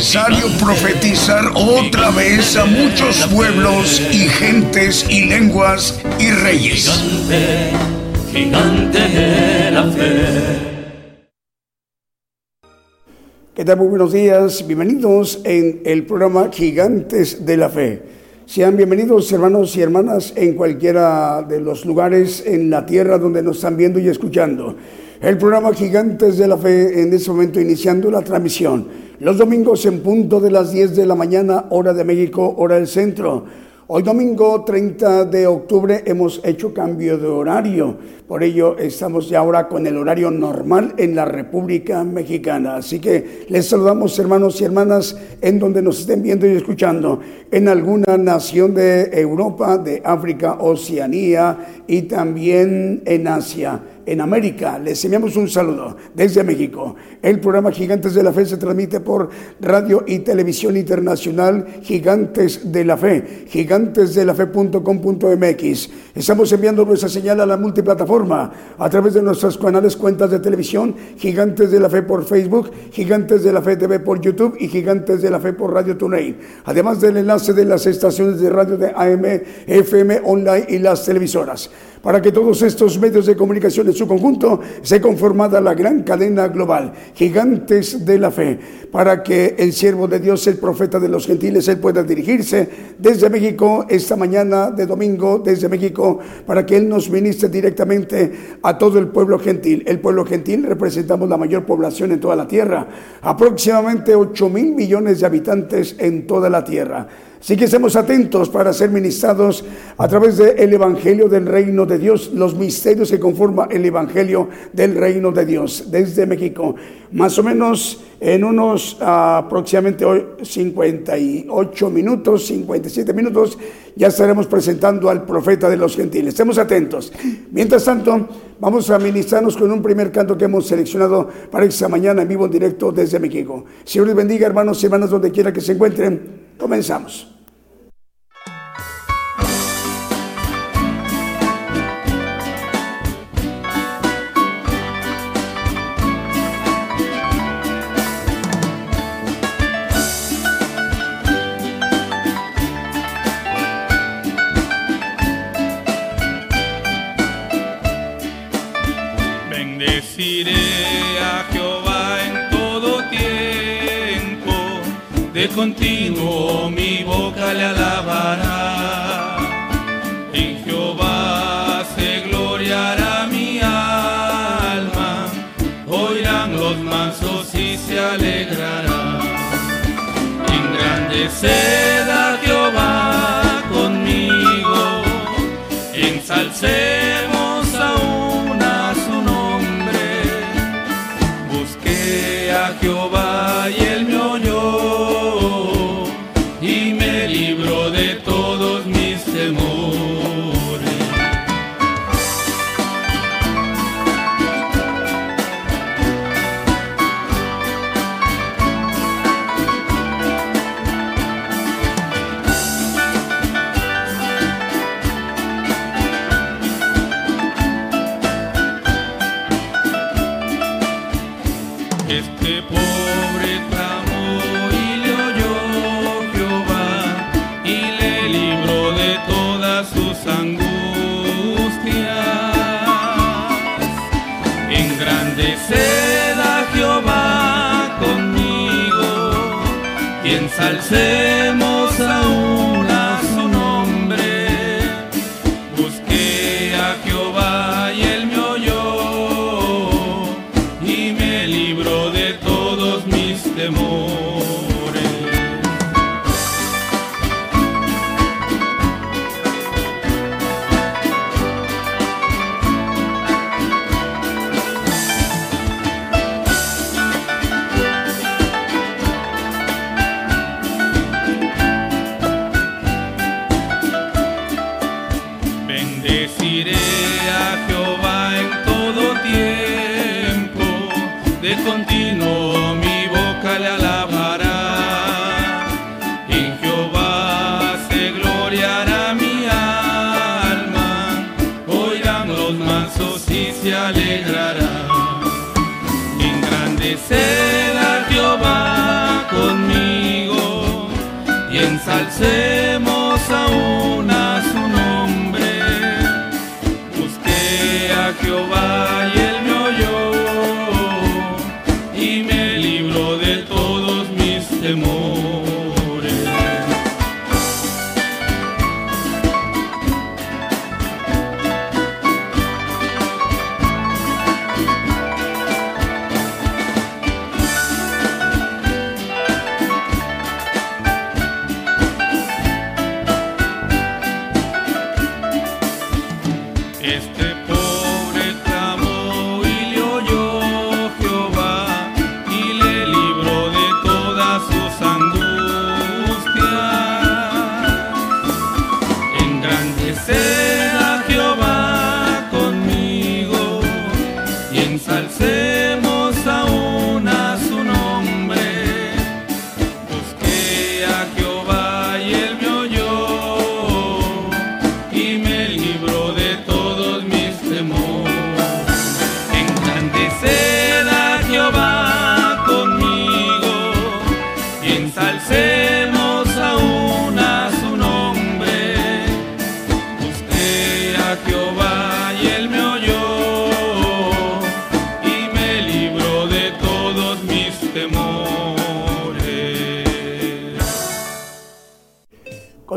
Necesario profetizar otra vez a muchos pueblos y gentes y lenguas y reyes. Gigante, gigante de la fe. ¿Qué tal? Muy buenos días. Bienvenidos en el programa Gigantes de la Fe. Sean bienvenidos hermanos y hermanas en cualquiera de los lugares en la tierra donde nos están viendo y escuchando. El programa Gigantes de la Fe en este momento iniciando la transmisión. Los domingos en punto de las 10 de la mañana, hora de México, hora del centro. Hoy domingo 30 de octubre hemos hecho cambio de horario, por ello estamos ya ahora con el horario normal en la República Mexicana. Así que les saludamos hermanos y hermanas en donde nos estén viendo y escuchando, en alguna nación de Europa, de África, Oceanía y también en Asia en América. Les enviamos un saludo desde México. El programa Gigantes de la Fe se transmite por radio y televisión internacional Gigantes de la Fe, gigantesdelafe.com.mx. Estamos enviando nuestra señal a la multiplataforma a través de nuestras canales cuentas de televisión, Gigantes de la Fe por Facebook, Gigantes de la Fe TV por YouTube y Gigantes de la Fe por Radio TuneIn. Además del enlace de las estaciones de radio de AM, FM, online y las televisoras para que todos estos medios de comunicación en su conjunto se conformada la gran cadena global, gigantes de la fe, para que el siervo de Dios, el profeta de los gentiles, él pueda dirigirse desde México esta mañana de domingo, desde México, para que él nos ministre directamente a todo el pueblo gentil. El pueblo gentil representamos la mayor población en toda la tierra, aproximadamente 8 mil millones de habitantes en toda la tierra. Así que estemos atentos para ser ministrados a través del Evangelio del Reino de Dios, los misterios que conforman el Evangelio del Reino de Dios desde México. Más o menos en unos aproximadamente 58 minutos, 57 minutos, ya estaremos presentando al profeta de los gentiles. Estemos atentos. Mientras tanto, vamos a ministrarnos con un primer canto que hemos seleccionado para esta mañana en vivo en directo desde México. Señor les bendiga, hermanos y hermanas, donde quiera que se encuentren. Comenzamos. Bendeciré de continuo mi boca le alabará. En Jehová se gloriará mi alma, oirán los mansos y se alegrarán. Engrandeced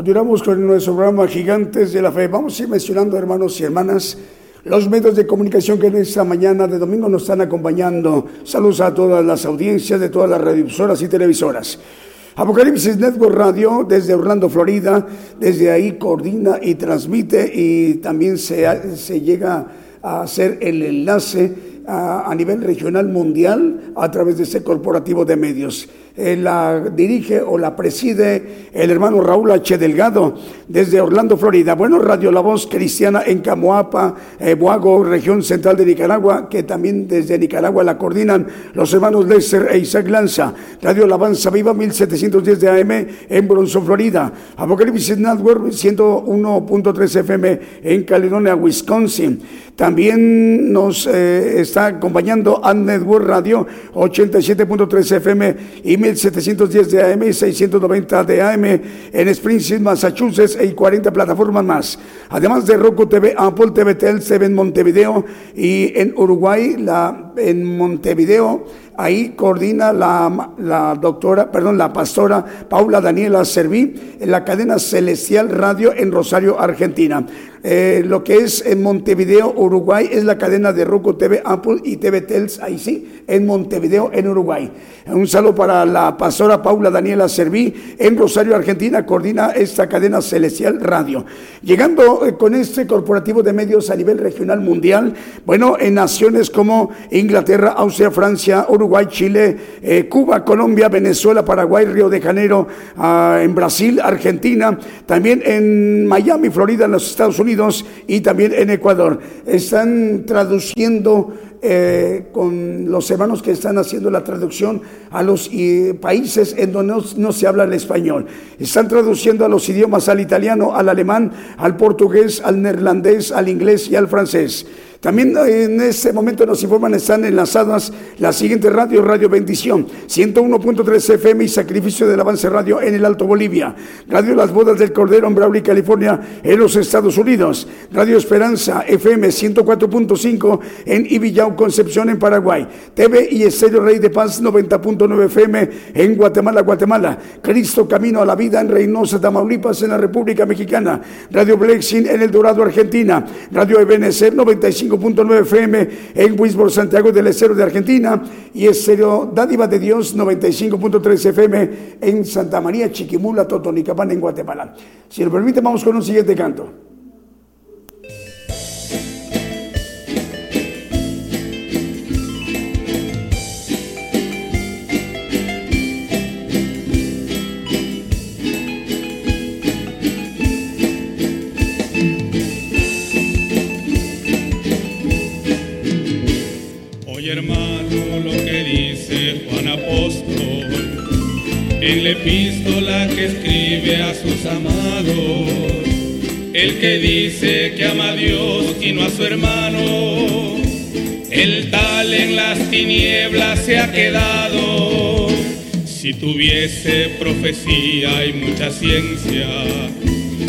Continuamos con nuestro programa Gigantes de la Fe. Vamos a ir mencionando, hermanos y hermanas, los medios de comunicación que en esta mañana de domingo nos están acompañando. Saludos a todas las audiencias de todas las radiovisoras y televisoras. Apocalipsis Network Radio desde Orlando, Florida, desde ahí coordina y transmite y también se, se llega a hacer el enlace a, nivel regional mundial a través de ese corporativo de medios. Eh, la dirige o la preside el hermano Raúl H. Delgado desde Orlando, Florida. Bueno, Radio La Voz Cristiana en Camoapa, eh, Boago, región central de Nicaragua, que también desde Nicaragua la coordinan los hermanos Lester e Isaac Lanza. Radio Alabanza Viva 1710 de AM en Bronson, Florida. Apocalipsis Network 101.3 FM en Caledonia, Wisconsin. También nos eh, está acompañando Ad Network Radio 87.3 FM y 1710 de AM y 690 de AM en Springfield, Massachusetts y 40 plataformas más. Además de Roku TV, Apple TV, TV en Montevideo y en Uruguay, la, en Montevideo, ahí coordina la, la doctora, perdón, la pastora Paula Daniela Serví en la cadena Celestial Radio en Rosario, Argentina. Eh, lo que es en Montevideo, Uruguay, es la cadena de Roku TV, Apple y TV Tels, ahí sí, en Montevideo, en Uruguay. Un saludo para la pastora Paula Daniela Serví en Rosario, Argentina, coordina esta cadena Celestial Radio. Llegando eh, con este corporativo de medios a nivel regional mundial, bueno, en naciones como Inglaterra, Austria, Francia, Uruguay, Chile, eh, Cuba, Colombia, Venezuela, Paraguay, Río de Janeiro, ah, en Brasil, Argentina, también en Miami, Florida, en los Estados Unidos y también en Ecuador. Están traduciendo eh, con los hermanos que están haciendo la traducción a los eh, países en donde no, se habla el español. Están traduciendo a los idiomas al italiano, al alemán, al portugués, al neerlandés, al inglés y al francés. También en este momento nos informan, están enlazadas la siguiente radio, Radio Bendición, 101.3 FM y Sacrificio del Avance Radio en el Alto Bolivia, Radio Las Bodas del Cordero en Brawley, California, en los Estados Unidos, Radio Esperanza FM 104.5 en Ibillau, Concepción, en Paraguay, TV y Estéreo Rey de Paz 90.9 FM en Guatemala, Guatemala, Cristo Camino a la Vida en Reynosa, Tamaulipas, en la República Mexicana, Radio Blexing en El Dorado, Argentina, Radio Ebenezer 95 5.9 FM en Wisborne, Santiago del Estero de Argentina. Y Estéreo Dádiva de Dios 95.3 FM en Santa María, Chiquimula, Totonicapán, en Guatemala. Si lo permite, vamos con un siguiente canto. En la epístola que escribe a sus amados. El que dice que ama a Dios y no a su hermano, el tal en las tinieblas se ha quedado. Si tuviese profecía y mucha ciencia,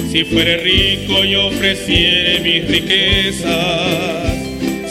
si fuere rico y ofreciere mis riquezas,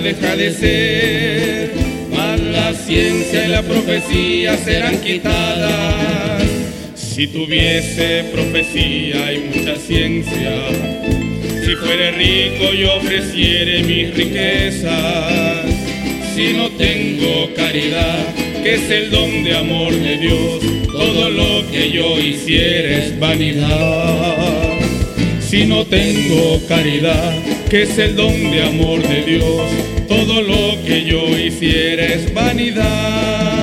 deja de ser, mas la ciencia y la profecía serán quitadas. Si tuviese profecía y mucha ciencia, si fuere rico y ofreciere mis riquezas, si no tengo caridad, que es el don de amor de Dios, todo lo que yo hiciera es vanidad. Si no tengo caridad, que es el don de amor de Dios, todo lo que yo hiciera es vanidad.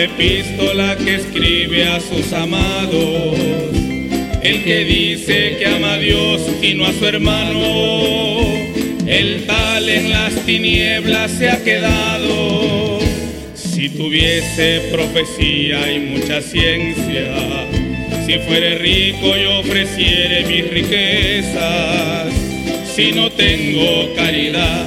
La epístola que escribe a sus amados. El que dice que ama a Dios y no a su hermano, el tal en las tinieblas se ha quedado. Si tuviese profecía y mucha ciencia, si fuere rico y ofreciere mis riquezas, si no tengo caridad,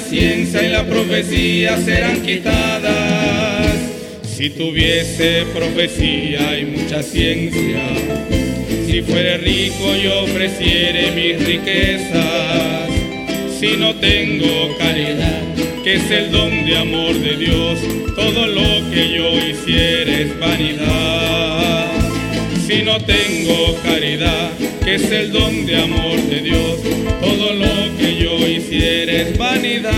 ciencia y la profecía serán quitadas. Si tuviese profecía y mucha ciencia, si fuere rico y ofreciere mis riquezas, si no tengo caridad, que es el don de amor de Dios, todo lo que yo hiciera es vanidad. Si no tengo caridad, que es el don de amor de Dios, todo lo que yo hiciera es vanidad.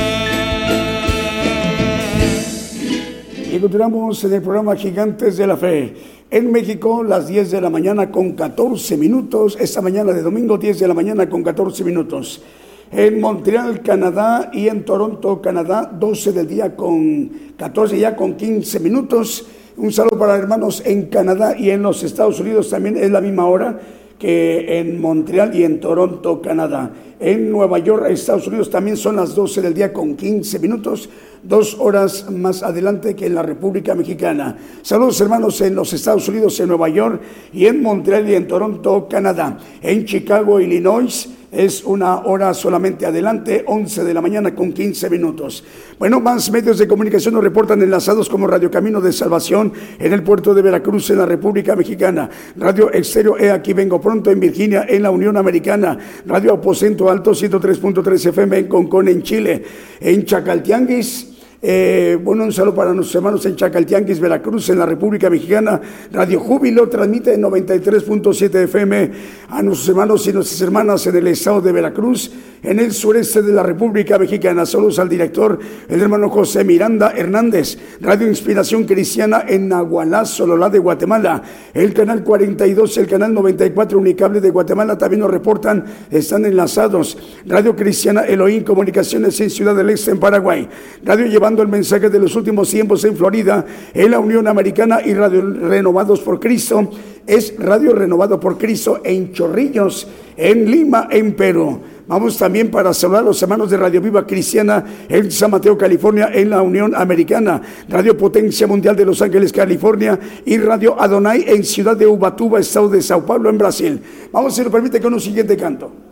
Y continuamos en el programa Gigantes de la Fe. En México, las 10 de la mañana con 14 minutos. Esta mañana de domingo, 10 de la mañana con 14 minutos. En Montreal, Canadá y en Toronto, Canadá, 12 del día con 14 ya con 15 minutos. Un saludo para hermanos en Canadá y en los Estados Unidos también es la misma hora que en Montreal y en Toronto, Canadá. En Nueva York, Estados Unidos, también son las 12 del día con 15 minutos, dos horas más adelante que en la República Mexicana. Saludos hermanos en los Estados Unidos, en Nueva York y en Montreal y en Toronto, Canadá. En Chicago, Illinois, es una hora solamente adelante, 11 de la mañana con 15 minutos. Bueno, más medios de comunicación nos reportan enlazados como Radio Camino de Salvación en el puerto de Veracruz, en la República Mexicana. Radio Exterior E, aquí vengo pronto en Virginia, en la Unión Americana. Radio Aposento Alto 103.3 FM en Concón, en Chile. En Chacaltianguis, eh, bueno, un saludo para nuestros hermanos en Chacaltianquis, Veracruz, en la República Mexicana. Radio Júbilo transmite en 93.7 FM a nuestros hermanos y nuestras hermanas en el estado de Veracruz, en el sureste de la República Mexicana. Saludos al director, el hermano José Miranda Hernández. Radio Inspiración Cristiana en Nahualá, Sololá de Guatemala. El canal 42, el canal 94 Unicable de Guatemala también nos reportan, están enlazados. Radio Cristiana Elohim Comunicaciones en Ciudad del Este, en Paraguay. Radio Llevando el mensaje de los últimos tiempos en Florida, en la Unión Americana y Radio Renovados por Cristo. Es Radio Renovado por Cristo en Chorrillos, en Lima, en Perú. Vamos también para saludar a los hermanos de Radio Viva Cristiana en San Mateo, California, en la Unión Americana, Radio Potencia Mundial de Los Ángeles, California y Radio Adonai en Ciudad de Ubatuba, Estado de Sao Paulo, en Brasil. Vamos, si nos permite, con un siguiente canto.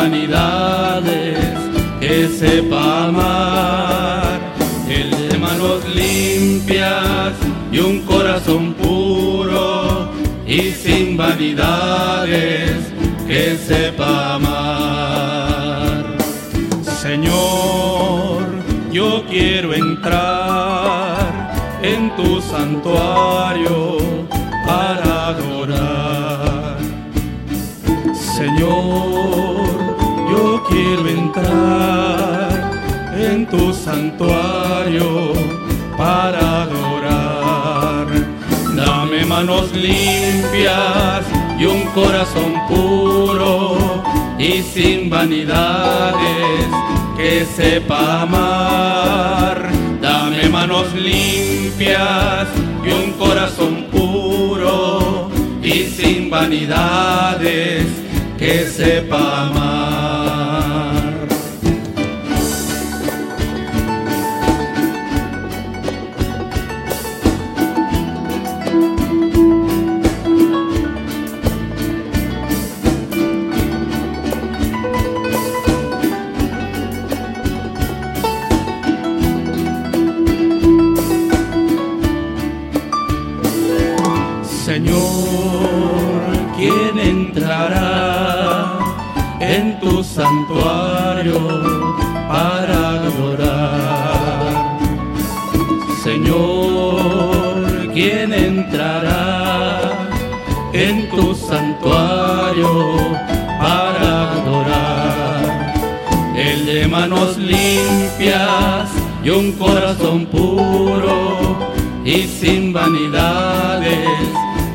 Vanidades, que sepa amar, el de manos limpias y un corazón puro y sin vanidades, que sepa amar. Señor, yo quiero entrar en tu santuario para adorar. Señor, en tu santuario para adorar. Dame manos limpias y un corazón puro y sin vanidades que sepa amar. Dame manos limpias y un corazón puro y sin vanidades que sepa amar. Santuario para adorar. Señor, ¿quién entrará en tu santuario para adorar? El de manos limpias y un corazón puro y sin vanidades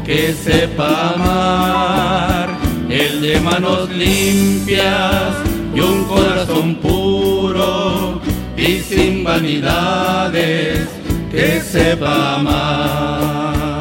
que sepa amar de manos limpias y un corazón puro y sin vanidades que sepa amar.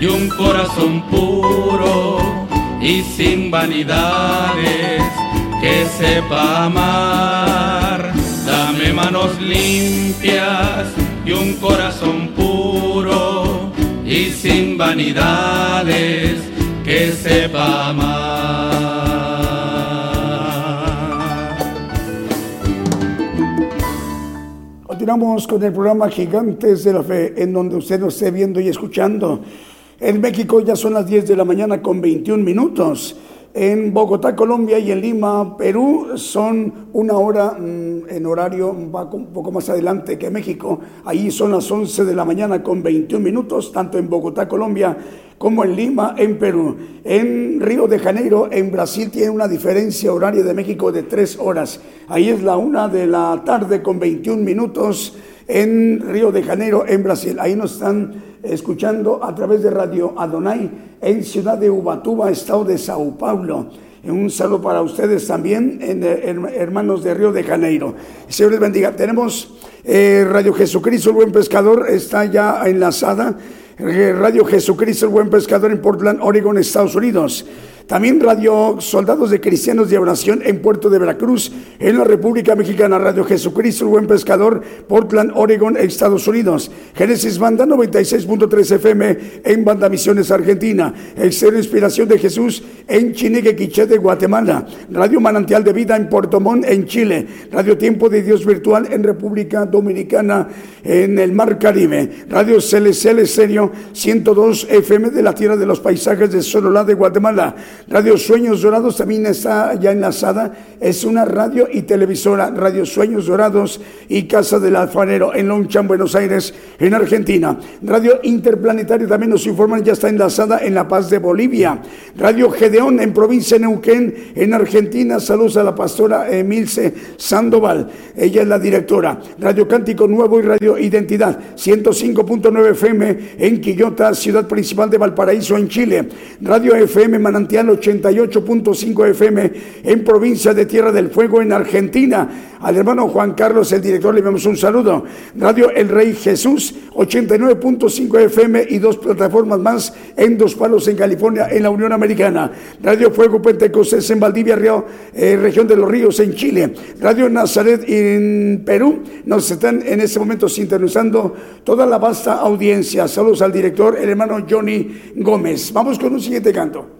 Y un corazón puro y sin vanidades que sepa amar. Dame manos limpias y un corazón puro y sin vanidades que sepa amar. Continuamos con el programa Gigantes de la Fe, en donde usted nos esté viendo y escuchando. En México ya son las 10 de la mañana con 21 minutos. En Bogotá, Colombia y en Lima, Perú, son una hora mm, en horario un poco más adelante que México. Ahí son las 11 de la mañana con 21 minutos, tanto en Bogotá, Colombia, como en Lima, en Perú. En Río de Janeiro, en Brasil, tiene una diferencia horaria de México de tres horas. Ahí es la una de la tarde con 21 minutos en Río de Janeiro, en Brasil. Ahí nos están escuchando a través de Radio Adonai en Ciudad de Ubatuba, Estado de Sao Paulo. Un saludo para ustedes también, hermanos de Río de Janeiro. Señor les bendiga. Tenemos eh, Radio Jesucristo, el buen pescador, está ya enlazada. Eh, Radio Jesucristo, el buen pescador en Portland, Oregon, Estados Unidos. También Radio Soldados de Cristianos de Oración en Puerto de Veracruz, en la República Mexicana. Radio Jesucristo, el Buen Pescador, Portland, Oregon, Estados Unidos. Génesis Banda 96.3 FM en Banda Misiones, Argentina. Exterior Inspiración de Jesús en Chinique, de Guatemala. Radio Manantial de Vida en Puerto Montt, en Chile. Radio Tiempo de Dios Virtual en República Dominicana, en el Mar Caribe. Radio Celestial Serio 102 FM de la Tierra de los Paisajes de Sololá de Guatemala. Radio Sueños Dorados también está ya enlazada. Es una radio y televisora, Radio Sueños Dorados y Casa del Alfarero en Lonchan, Buenos Aires, en Argentina. Radio Interplanetario también nos informan, ya está enlazada en La Paz de Bolivia. Radio En provincia de Neuquén, en Argentina. Saludos a la pastora Emilce Sandoval. Ella es la directora. Radio Cántico Nuevo y Radio Identidad, 105.9 FM en Quillota, ciudad principal de Valparaíso, en Chile. Radio FM Manantial 88.5 FM en provincia de Tierra del Fuego en Argentina. Al hermano Juan Carlos, el director, le damos un saludo. Radio El Rey Jesús 89.5 FM y dos plataformas más en Dos Palos en California en la Unión Americana. Radio Fuego Pentecostés en Valdivia, Río, eh, región de los Ríos en Chile. Radio Nazaret en Perú. Nos están en este momento sintonizando toda la vasta audiencia. Saludos al director, el hermano Johnny Gómez. Vamos con un siguiente canto.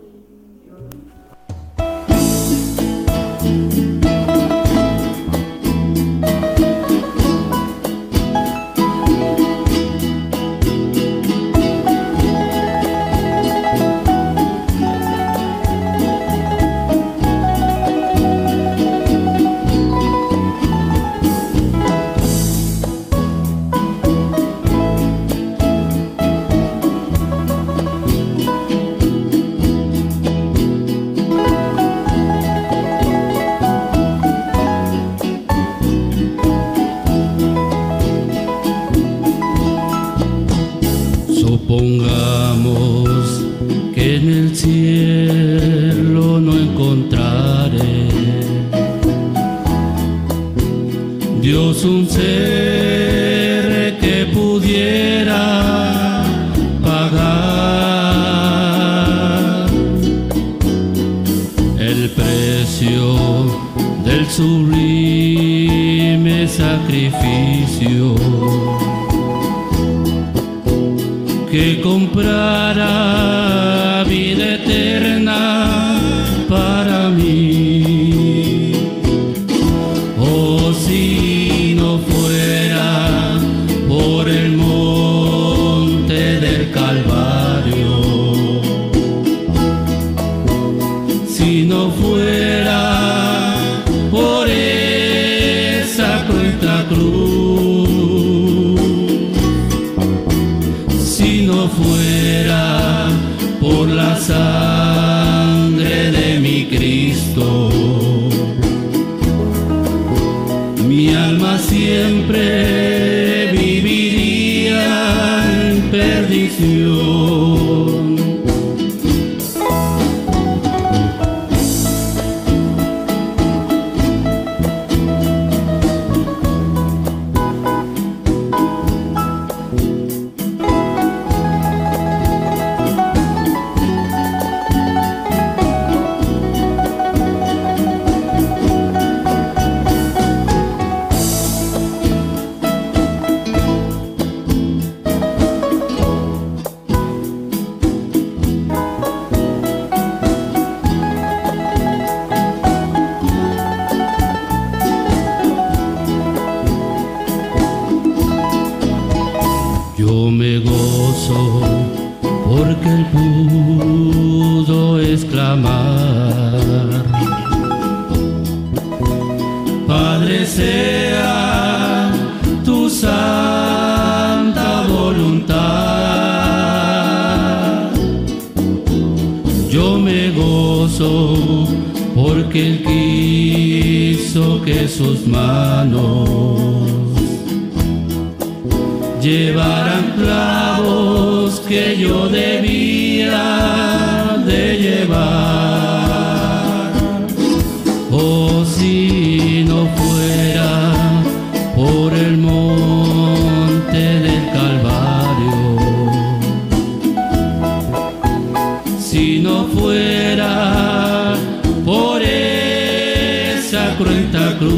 Esa cruenta cruz.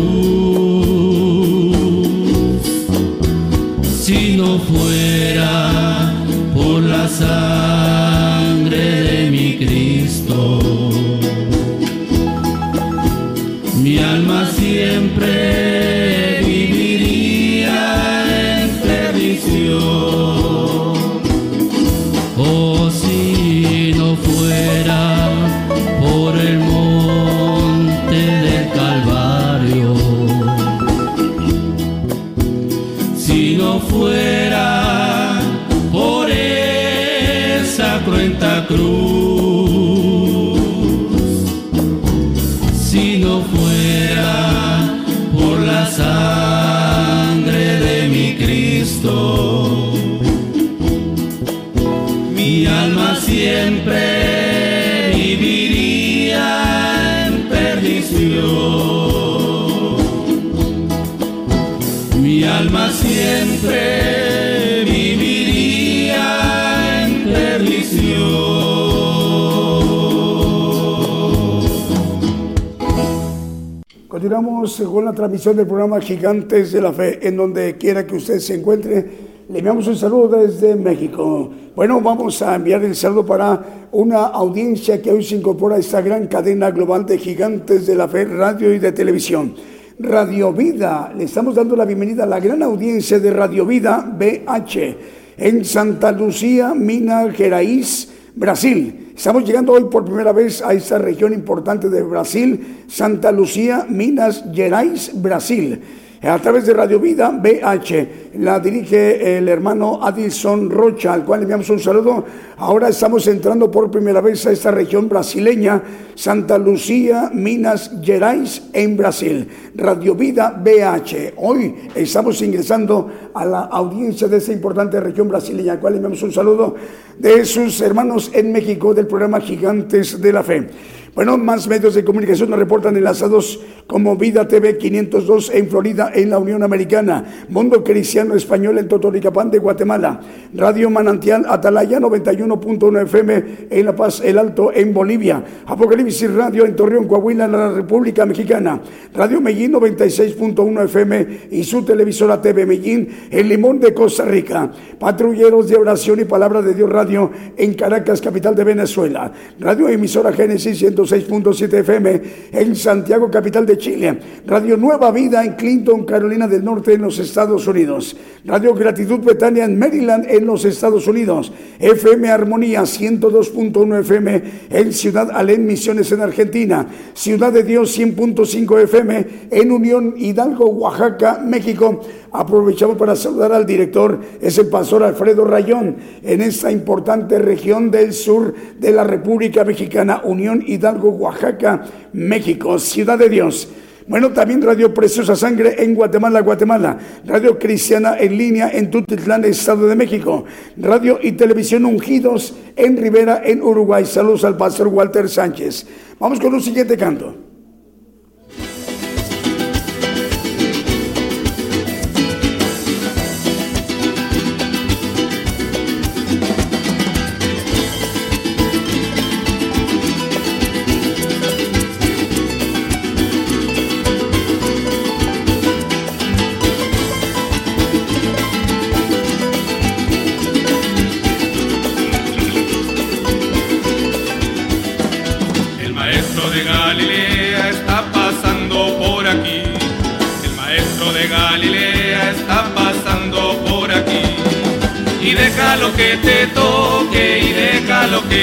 fuera Continuamos con la transmisión del programa Gigantes de la Fe, en donde quiera que usted se encuentre. Le enviamos un saludo desde México. Bueno, vamos a enviar el saludo para una audiencia que hoy se incorpora a esta gran cadena global de Gigantes de la Fe, radio y de televisión. Radio Vida, le estamos dando la bienvenida a la gran audiencia de Radio Vida BH en Santa Lucía, Minas Gerais, Brasil. Estamos llegando hoy por primera vez a esta región importante de Brasil, Santa Lucía, Minas Gerais, Brasil a través de Radio Vida BH. La dirige el hermano Adilson Rocha, al cual le enviamos un saludo. Ahora estamos entrando por primera vez a esta región brasileña, Santa Lucía, Minas Gerais, en Brasil. Radio Vida BH. Hoy estamos ingresando a la audiencia de esta importante región brasileña, al cual le enviamos un saludo de sus hermanos en México del programa Gigantes de la Fe. Bueno, más medios de comunicación nos reportan enlazados como Vida TV 502 en Florida, en la Unión Americana, Mundo Cristiano Español en Totoricapán de Guatemala, Radio Manantial Atalaya 91.1 FM en La Paz, El Alto en Bolivia, Apocalipsis Radio en Torreón, Coahuila, en la República Mexicana, Radio Medellín 96.1 FM y su televisora TV Medellín en Limón de Costa Rica, Patrulleros de Oración y Palabra de Dios Radio en Caracas, capital de Venezuela, Radio Emisora Génesis 6.7 FM en Santiago, capital de Chile. Radio Nueva Vida en Clinton, Carolina del Norte, en los Estados Unidos. Radio Gratitud Betania en Maryland, en los Estados Unidos. FM Armonía 102.1 FM en Ciudad Alén, Misiones en Argentina. Ciudad de Dios 100.5 FM en Unión Hidalgo, Oaxaca, México. Aprovechamos para saludar al director, es el pastor Alfredo Rayón, en esta importante región del sur de la República Mexicana, Unión Hidalgo, Oaxaca, México, Ciudad de Dios. Bueno, también Radio Preciosa Sangre en Guatemala, Guatemala. Radio Cristiana en línea en Tutitlán, Estado de México. Radio y Televisión Ungidos en Rivera, en Uruguay. Saludos al pastor Walter Sánchez. Vamos con un siguiente canto.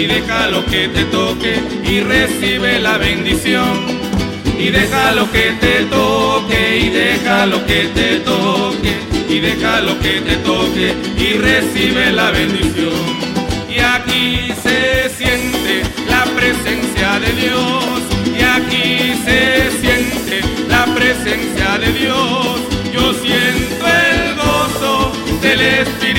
y déjalo que te toque, y recibe la bendición. Y déjalo que te toque, y déjalo que te toque, y déjalo que te toque, y recibe la bendición. Y aquí se siente la presencia de Dios, y aquí se siente la presencia de Dios. Yo siento el gozo del Espíritu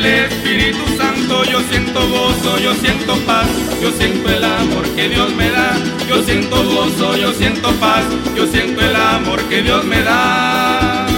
del Espíritu Santo, yo siento gozo, yo siento paz, yo siento el amor que Dios me da, yo siento gozo, yo siento paz, yo siento el amor que Dios me da.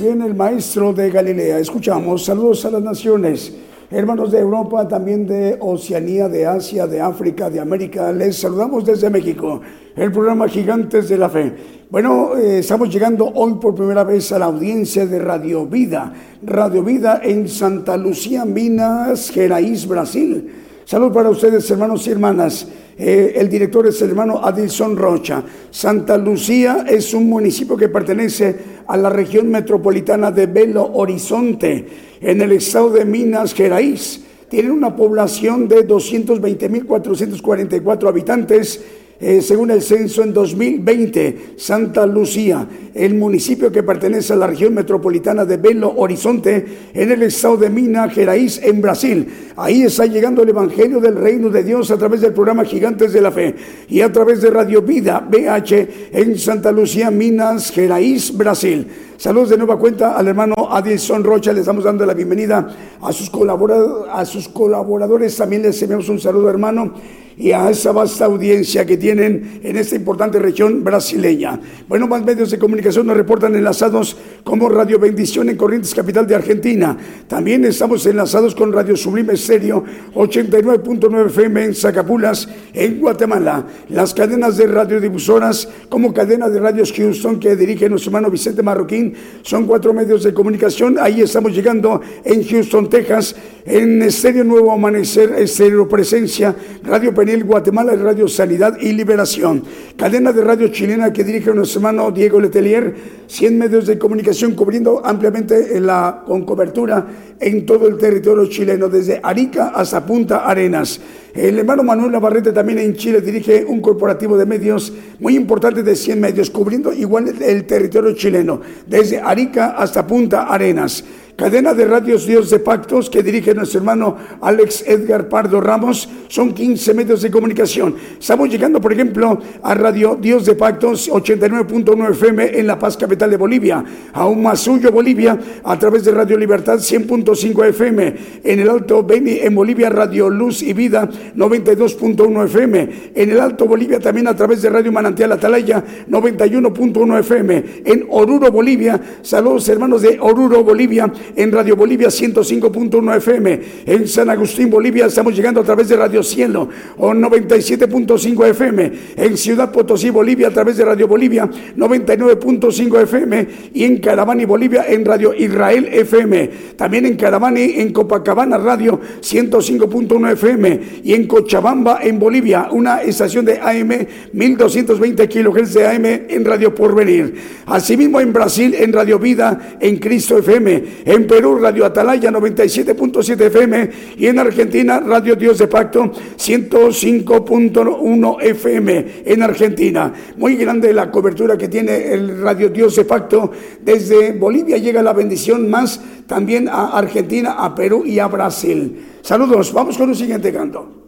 Bien, el maestro de Galilea, escuchamos, saludos a las naciones hermanos de Europa, también de Oceanía, de Asia, de África, de América. Les saludamos desde México, el programa Gigantes de la Fe. Bueno, eh, estamos llegando hoy por primera vez a la audiencia de Radio Vida, Radio Vida en Santa Lucía, Minas Gerais, Brasil. Salud para ustedes, hermanos y hermanas. Eh, el director es el hermano Adilson Rocha. Santa Lucía es un municipio que pertenece a la región metropolitana de Belo Horizonte, en el estado de Minas Gerais. Tiene una población de 220.444 habitantes eh, según el censo en 2020, Santa Lucía, el municipio que pertenece a la región metropolitana de Belo Horizonte, en el estado de Minas Gerais, en Brasil. Ahí está llegando el Evangelio del Reino de Dios a través del programa Gigantes de la Fe y a través de Radio Vida BH en Santa Lucía, Minas Gerais, Brasil. Saludos de nueva cuenta al hermano Adilson Rocha. Le estamos dando la bienvenida a sus, colaboradores, a sus colaboradores. También les enviamos un saludo, hermano y a esa vasta audiencia que tienen en esta importante región brasileña. Bueno, más medios de comunicación nos reportan enlazados como Radio Bendición en Corrientes, capital de Argentina. También estamos enlazados con Radio Sublime Estéreo 89.9 FM en Zacapulas, en Guatemala. Las cadenas de radiodifusoras como cadena de radios Houston que dirige nuestro hermano Vicente Marroquín son cuatro medios de comunicación. Ahí estamos llegando en Houston, Texas, en Estéreo Nuevo Amanecer, Estéreo Presencia, Radio Guatemala, Radio Sanidad y Liberación. Cadena de radio chilena que dirige nuestro hermano Diego Letelier, 100 medios de comunicación cubriendo ampliamente con cobertura en todo el territorio chileno, desde Arica hasta Punta Arenas. El hermano Manuel Navarrete también en Chile dirige un corporativo de medios muy importante de 100 medios, cubriendo igual el territorio chileno, desde Arica hasta Punta Arenas cadena de radios Dios de Pactos que dirige nuestro hermano Alex Edgar Pardo Ramos. Son 15 medios de comunicación. Estamos llegando, por ejemplo, a Radio Dios de Pactos 89.1 FM en La Paz, capital de Bolivia, a Humasuyo, Bolivia, a través de Radio Libertad 100.5 FM, en el Alto Beni, en Bolivia, Radio Luz y Vida 92.1 FM, en el Alto Bolivia también a través de Radio Manantial Atalaya 91.1 FM, en Oruro, Bolivia, saludos hermanos de Oruro, Bolivia, en Radio Bolivia 105.1 FM, en San Agustín, Bolivia, estamos llegando a través de Radio Cielo o 97.5 FM, en Ciudad Potosí, Bolivia, a través de Radio Bolivia 99.5 FM y en Caravani, Bolivia, en Radio Israel FM, también en Caravani, en Copacabana Radio 105.1 FM y en Cochabamba, en Bolivia, una estación de AM 1220 kHz de AM en Radio Porvenir. Asimismo en Brasil, en Radio Vida, en Cristo FM, Perú, Radio Atalaya 97.7 FM y en Argentina, Radio Dios de Pacto 105.1 FM en Argentina. Muy grande la cobertura que tiene el Radio Dios de Pacto. Desde Bolivia llega la bendición más también a Argentina, a Perú y a Brasil. Saludos, vamos con un siguiente canto.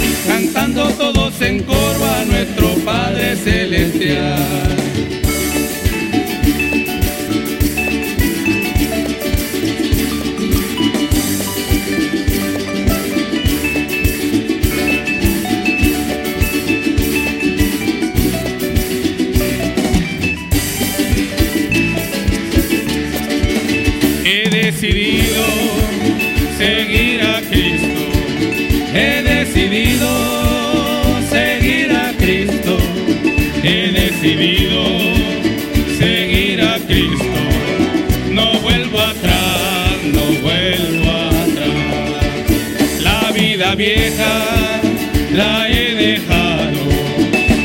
cantando todos en coro a nuestro Padre Celestial. Vieja la he dejado.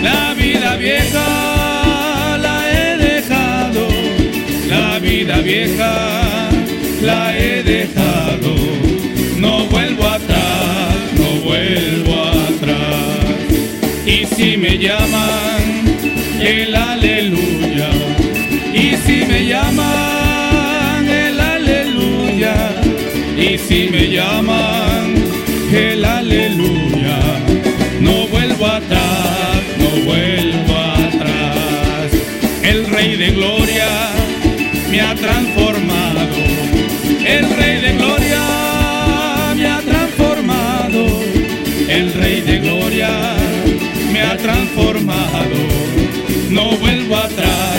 La vida vieja la he dejado. La vida vieja la he dejado. No vuelvo atrás, no vuelvo atrás. Y si me llaman, el aleluya. Y si me llaman, el aleluya. Y si me llaman, transformado. El Rey de Gloria me ha transformado. El Rey de Gloria ha transformado. No vuelvo atrás,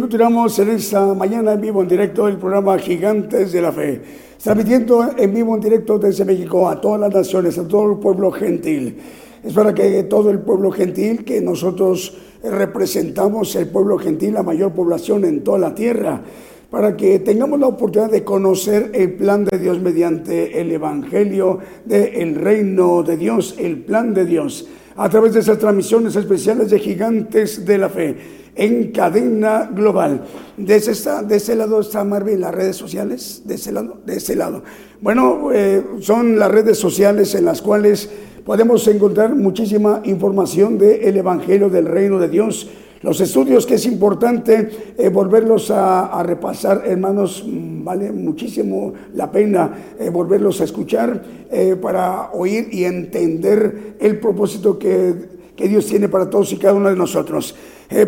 Continuamos en esta mañana en vivo, en directo, el programa Gigantes de la Fe. Transmitiendo en vivo, en directo desde México a todas las naciones, a todo el pueblo gentil. Es para que todo el pueblo gentil que nosotros representamos, el pueblo gentil, la mayor población en toda la tierra, para que tengamos la oportunidad de conocer el plan de Dios mediante el Evangelio del reino de Dios, el plan de Dios, a través de esas transmisiones especiales de Gigantes de la Fe en cadena global. De ese, de lado está Marvin, las redes sociales, de ese lado, de ese lado. Bueno, eh, son las redes sociales en las cuales podemos encontrar muchísima información del Evangelio del Reino de Dios. Los estudios que es importante eh, volverlos a, repasar, hermanos, mm, vale muchísimo la pena eh, volverlos a escuchar para oír y entender el propósito que, que, Dios tiene para todos y cada uno de nosotros.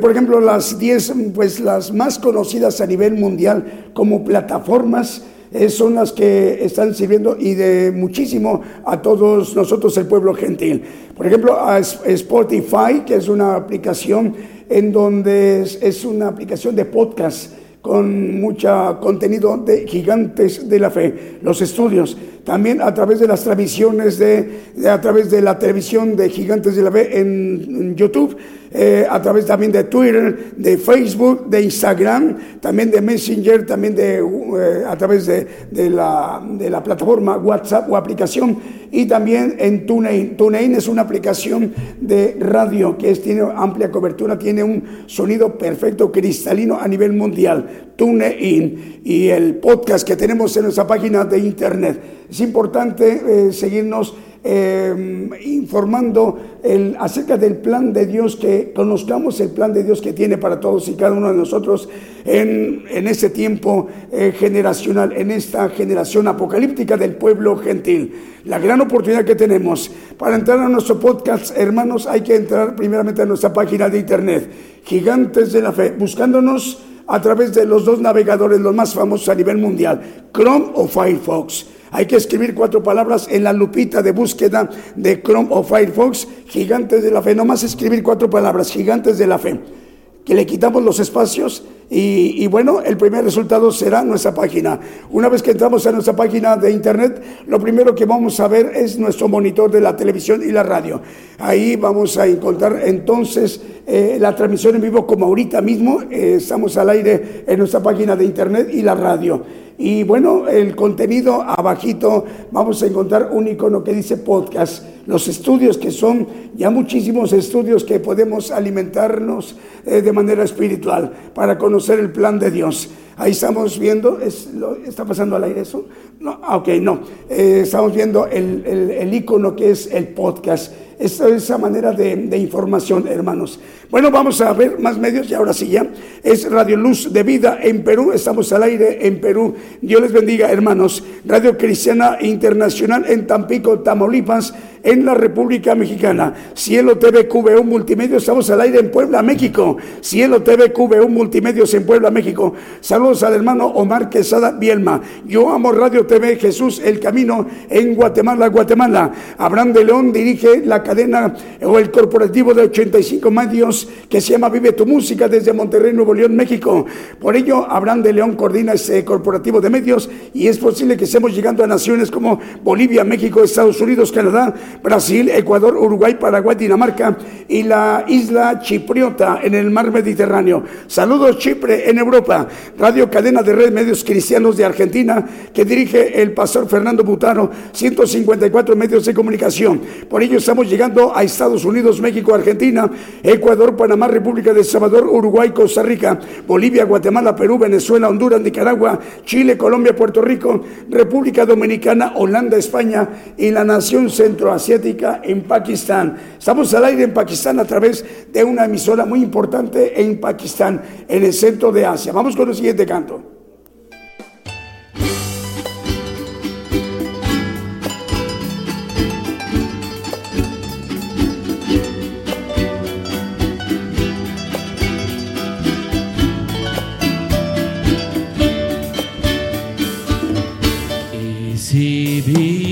Por ejemplo, las 10, pues las más conocidas a nivel mundial como plataformas son las que están sirviendo y de muchísimo a todos nosotros, el pueblo gentil. Por ejemplo, a Spotify, que es una aplicación en donde es, una aplicación de podcast con mucho contenido de gigantes de la fe, los estudios, también a través de las transmisiones de, a través de la televisión de gigantes de la fe en YouTube, eh, a través también de Twitter, de Facebook, de Instagram, también de Messenger, también de, eh, a través de, la, de la plataforma WhatsApp o aplicación y también en TuneIn. TuneIn es una aplicación de radio que tiene amplia cobertura, tiene un sonido perfecto, cristalino a nivel mundial. TuneIn y el podcast que tenemos en nuestra página de internet. Es importante eh, seguirnos eh, informando el, acerca del plan de Dios, que conozcamos el plan de Dios que tiene para todos y cada uno de nosotros en, en este tiempo eh, generacional, en esta generación apocalíptica del pueblo gentil. La gran oportunidad que tenemos para entrar a nuestro podcast, hermanos, hay que entrar primeramente a nuestra página de internet, Gigantes de la Fe, buscándonos a través de los dos navegadores, los más famosos a nivel mundial, Chrome o Firefox. Hay que escribir cuatro palabras en la lupita de búsqueda de Chrome o Firefox, gigantes de la fe. Nomás escribir cuatro palabras, gigantes de la fe. Que le quitamos los espacios y, bueno, el primer resultado será nuestra página. Una vez que entramos a nuestra página de internet, lo primero que vamos a ver es nuestro monitor de la televisión y la radio. Ahí vamos a encontrar entonces eh, la transmisión en vivo como ahorita mismo. Eh, estamos al aire en nuestra página de internet y la radio. Y bueno, el contenido abajito vamos a encontrar un icono que dice podcast. Los estudios que son ya muchísimos estudios que podemos alimentarnos eh, de manera espiritual para conocer el plan de Dios. Ahí estamos viendo, es, lo, ¿está pasando al aire eso? No, ok, no. Eh, estamos viendo el, el, icono que es el podcast esa, esa manera de, información, hermanos. Bueno, vamos a ver más medios y ahora sí ya. Es Radio Luz de Vida en Perú. Estamos al aire en Perú. Dios les bendiga, hermanos. Radio Cristiana Internacional en Tampico, Tamaulipas, en la República Mexicana. Cielo TV QVU Multimedia. Estamos al aire en Puebla, México. Cielo TV QVU Multimedios en Puebla, México. Saludos al hermano Omar Quesada Bielma. Yo amo Radio TV Jesús El Camino en Guatemala, Guatemala. Abraham de León dirige la cadena o el corporativo de 85 medios Que se llama Vive tu Música desde Monterrey, Nuevo León, México. Por ello, Abraham de León coordina este corporativo de medios y es posible que estemos llegando a naciones como Bolivia, México, Estados Unidos, Canadá, Brasil, Ecuador, Uruguay, Paraguay, Dinamarca y la isla Chipriota en el mar Mediterráneo. Saludos Chipre en Europa. Radio Cadena de Red Medios Cristianos de Argentina que dirige el pastor Fernando Butaro, 154 medios de comunicación. Por ello estamos llegando a Estados Unidos, México, Argentina, Ecuador, Panamá, República de Salvador, Uruguay, Costa Rica, Bolivia, Guatemala, Perú, Venezuela, Honduras, Nicaragua, Chile, Colombia, Puerto Rico, República Dominicana, Holanda, España y la nación centroasiática en Pakistán. Estamos al aire en Pakistán a través de una emisora muy importante en Pakistán, en el centro de Asia. Vamos con el siguiente canto. भी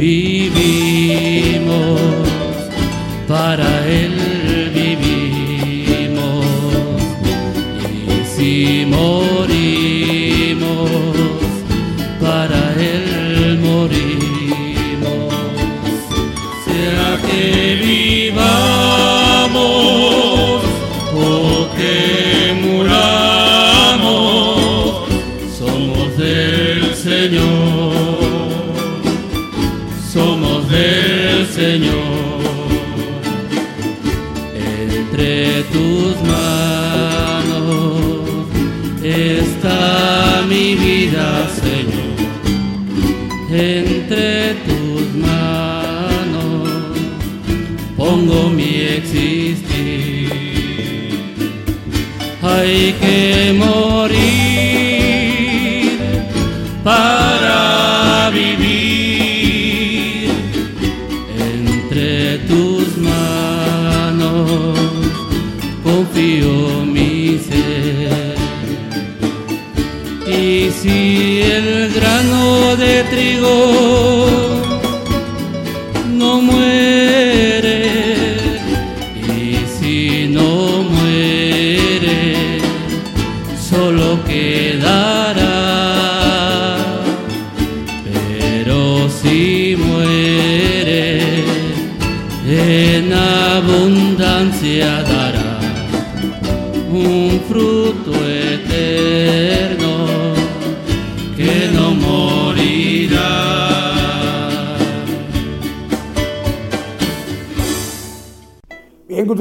vivimos para Él.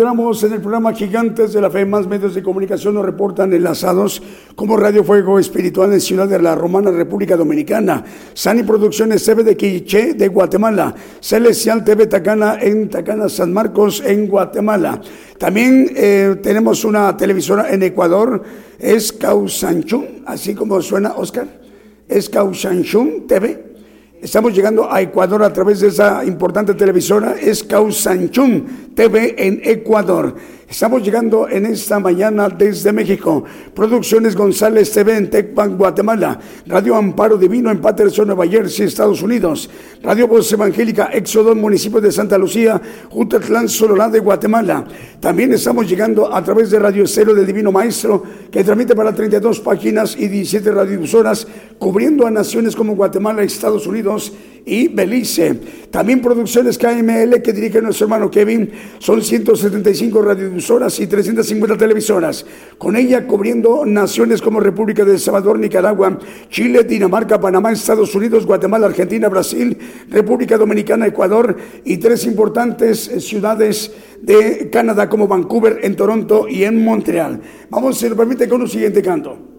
Encontramos en el programa Gigantes de la Fe, más medios de comunicación nos reportan enlazados como Radio Fuego Espiritual en Ciudad de la Romana, República Dominicana, Sani Producciones TV de Quiché de Guatemala, Celestial TV Tacana en Tacana, San Marcos en Guatemala. También eh, tenemos una televisora en Ecuador, es Causanchun, así como suena Oscar, es Causanchun TV Estamos llegando a Ecuador a través de esa importante televisora, es Causanchun TV en Ecuador. Estamos llegando en esta mañana desde México. Producciones González TV en Tecpan, Guatemala. Radio Amparo Divino en Patterson, Nueva Jersey, Estados Unidos. Radio Voz Evangélica Éxodo, municipio de Santa Lucía, Jutatlán, Sololá de Guatemala. También estamos llegando a través de Radio Cero del Divino Maestro, que transmite para 32 páginas y 17 radiodifusoras, cubriendo a naciones como Guatemala, Estados Unidos y Belice. También producciones KML que dirige nuestro hermano Kevin. Son 175 radiodifusoras y 350 televisoras. Con ella cubriendo naciones como República de El Salvador, Nicaragua, Chile, Dinamarca, Panamá, Estados Unidos, Guatemala, Argentina, Brasil, República Dominicana, Ecuador y tres importantes eh, ciudades de Canadá como Vancouver, en Toronto y en Montreal. Vamos, si lo permite, con un siguiente canto.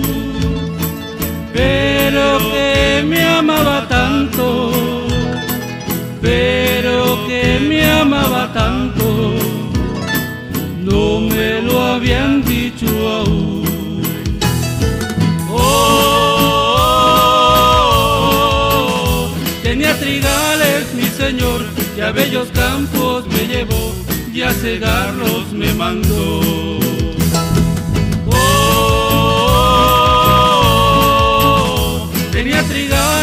pero que me amaba tanto, pero que me amaba tanto, no me lo habían dicho aún. Señor, y a bellos campos me llevó, y a cegarlos me mandó. Oh,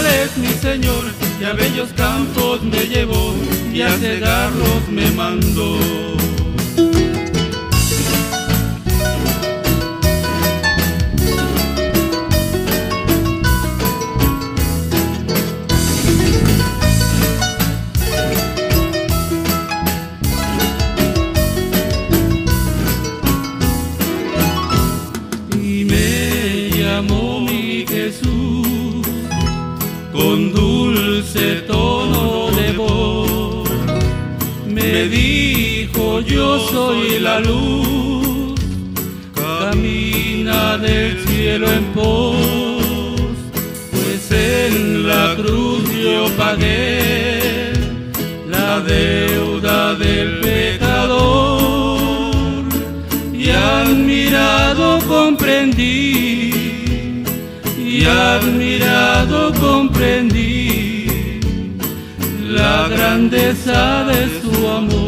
trigales mi Señor, y a bellos campos me llevó, y a cegarlos me mandó. Soy la luz, camina del cielo en pos, pues en la cruz yo pagué la deuda del pecador y admirado comprendí y admirado comprendí la grandeza de su amor.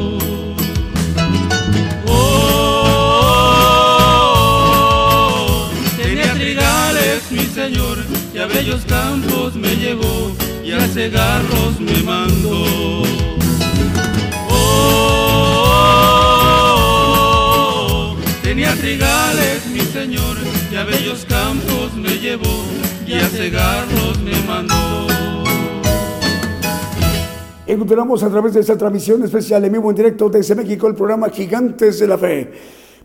Campos me llevó y a cegarlos me mandó. Oh, tenía trigales mi señor y a bellos campos me llevó y a cegarlos me mandó. Encontramos a través de esta transmisión especial en vivo en directo desde México el programa Gigantes de la Fe.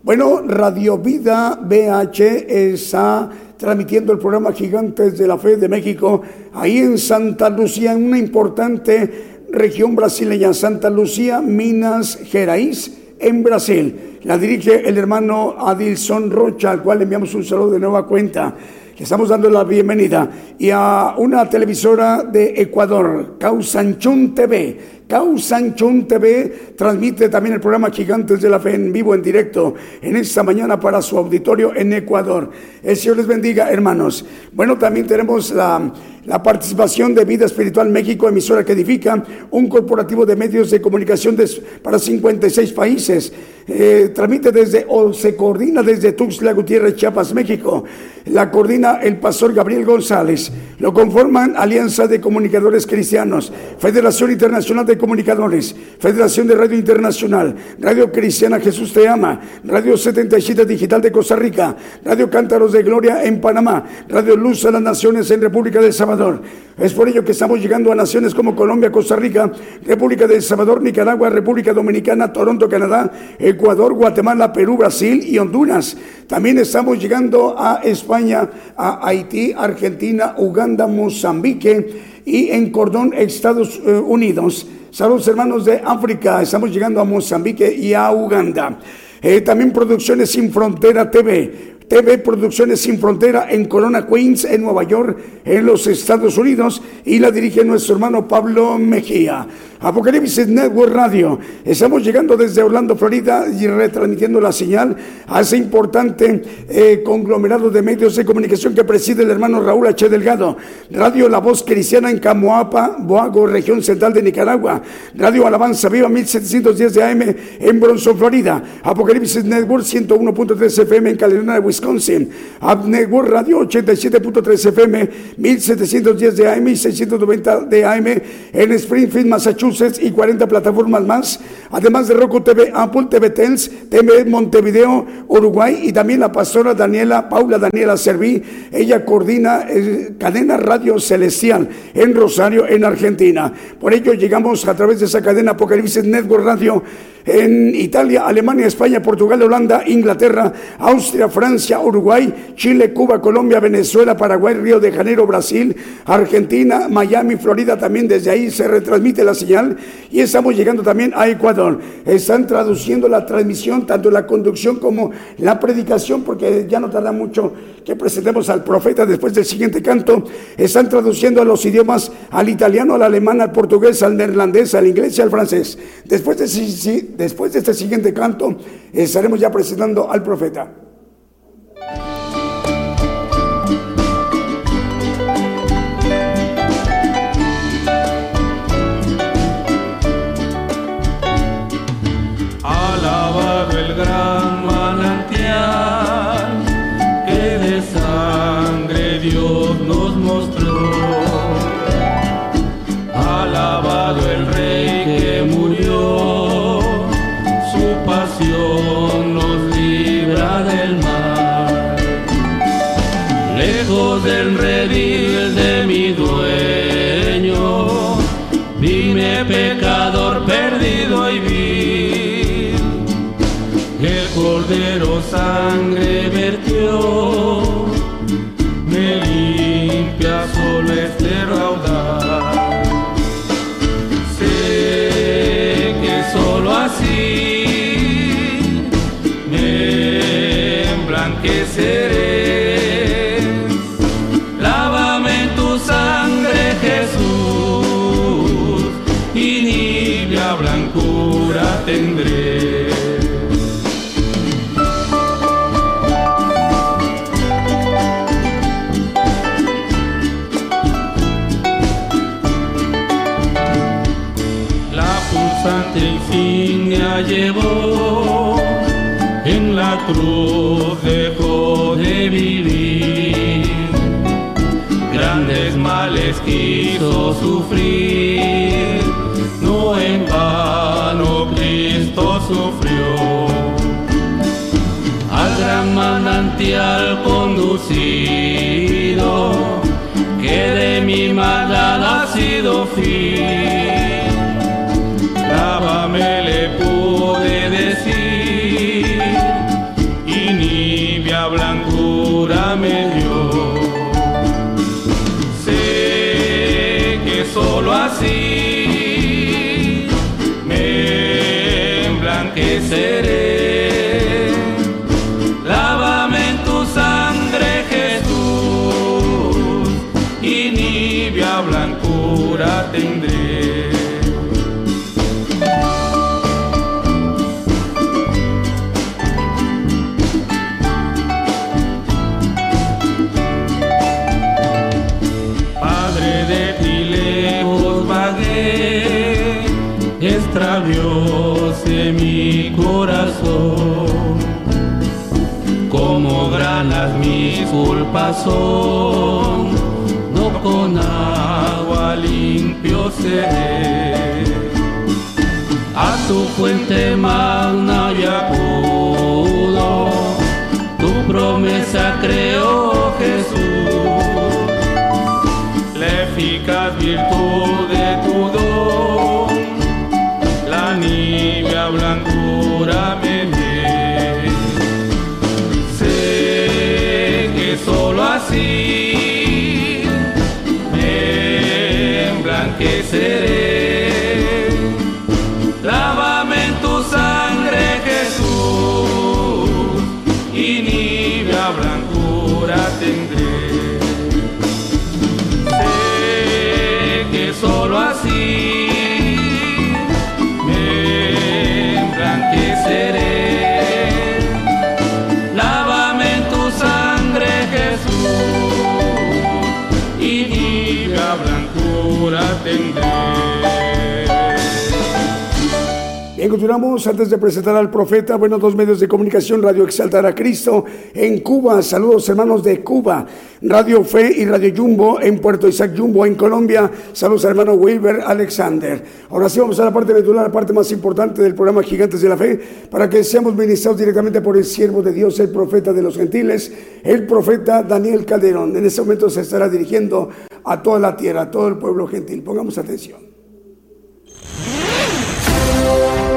Bueno, Radio Vida BH está transmitiendo el programa Gigantes de la Fe de México, ahí en Santa Lucía, en una importante región brasileña, Santa Lucía, Minas Gerais, en Brasil. La dirige el hermano Adilson Rocha, al cual le enviamos un saludo de nueva cuenta. Le estamos dando la bienvenida. Y a una televisora de Ecuador, Causanchón TV Causanchón TV transmite también el programa Gigantes de la Fe en vivo, en directo, en esta mañana para su auditorio en Ecuador. El Señor les bendiga, hermanos. Bueno, también tenemos la, la participación de Vida Espiritual México, emisora que edifica, un corporativo de medios de comunicación para 56 países. Eh, tramite desde o se coordina desde Tuxtla Gutiérrez, Chiapas, México. La coordina el pastor Gabriel González. Lo conforman Alianza de Comunicadores Cristianos, Federación Internacional de Comunicadores, Federación de Radio Internacional, Radio Cristiana Jesús Te Ama, Radio 77 Digital de Costa Rica, Radio Cántaros de Gloria en Panamá, Radio Luz a las Naciones en República del Salvador. Es por ello que estamos llegando a naciones como Colombia, Costa Rica, República del Salvador, Nicaragua, República Dominicana, Toronto, Canadá, Ecuador, Guatemala, Perú, Brasil y Honduras. También estamos llegando a España, a Haití, Argentina, Uganda, Mozambique y en Cordón, Estados eh, Unidos. Saludos hermanos de África, estamos llegando a Mozambique y a Uganda. Eh, también Producciones Sin Frontera TV. TV Producciones Sin Frontera en Corona, Queens, en Nueva York, en los Estados Unidos, y la dirige nuestro hermano Pablo Mejía. Apocalipsis Network Radio. Estamos llegando desde Orlando, Florida, y retransmitiendo la señal a ese importante eh, conglomerado de medios de comunicación que preside el hermano Raúl H. Delgado. Radio La Voz Cristiana en Camoapa, Boago, región central de Nicaragua. Radio Alabanza Viva 1710 de AM en Bronson, Florida. Apocalipsis Network 101.3 FM en Caledonia, Wisconsin. App Network Radio 87.3 FM 1710 de AM y 690 de AM en Springfield, Massachusetts y 40 plataformas más, además de Roku TV, Apple TV Tens, TV Montevideo, Uruguay y también la pastora Daniela, Paula Daniela Serví, ella coordina eh, cadena Radio Celestial en Rosario, en Argentina. Por ello llegamos a través de esa cadena Apocalipsis Network Radio en Italia, Alemania, España, Portugal, Holanda, Inglaterra, Austria, Francia, Uruguay, Chile, Cuba, Colombia, Venezuela, Paraguay, Río de Janeiro, Brasil, Argentina, Miami, Florida, también desde ahí se retransmite la señal y estamos llegando también a Ecuador. Están traduciendo la transmisión, tanto la conducción como la predicación, porque ya no tarda mucho que presentemos al profeta después del siguiente canto. Están traduciendo a los idiomas al italiano, al alemán, al portugués, al neerlandés, al inglés y al francés. Después de después de este siguiente canto, estaremos ya presentando al profeta. Sangre vertió, me limpia solo este raudal. Sé que solo así que seré. Cruz dejó de vivir. Grandes males quiso sufrir, no en vano Cristo sufrió. Al gran manantial conducido, que de mi maldad ha sido fin. Blancura me dio. Sé que solo así me emblanqueceré. Lávame en tu sangre, Jesús, y nibia blancura tendré. Mi corazón. Como granas mis culpas son, no con agua limpio seré. A tu fuente magna y acudo, tu promesa creo Jesús. La eficaz virtud de tu don, blancura me. Sé que solo así me emblanqueceré. Continuamos antes de presentar al profeta. Bueno, dos medios de comunicación, Radio Exaltar a Cristo en Cuba. Saludos hermanos de Cuba. Radio Fe y Radio Jumbo en Puerto Isaac Jumbo en Colombia. Saludos hermano Wilber Alexander. Ahora sí vamos a la parte medular, la parte más importante del programa Gigantes de la Fe, para que seamos ministrados directamente por el siervo de Dios, el profeta de los gentiles, el profeta Daniel Calderón. En este momento se estará dirigiendo a toda la tierra, a todo el pueblo gentil. Pongamos atención.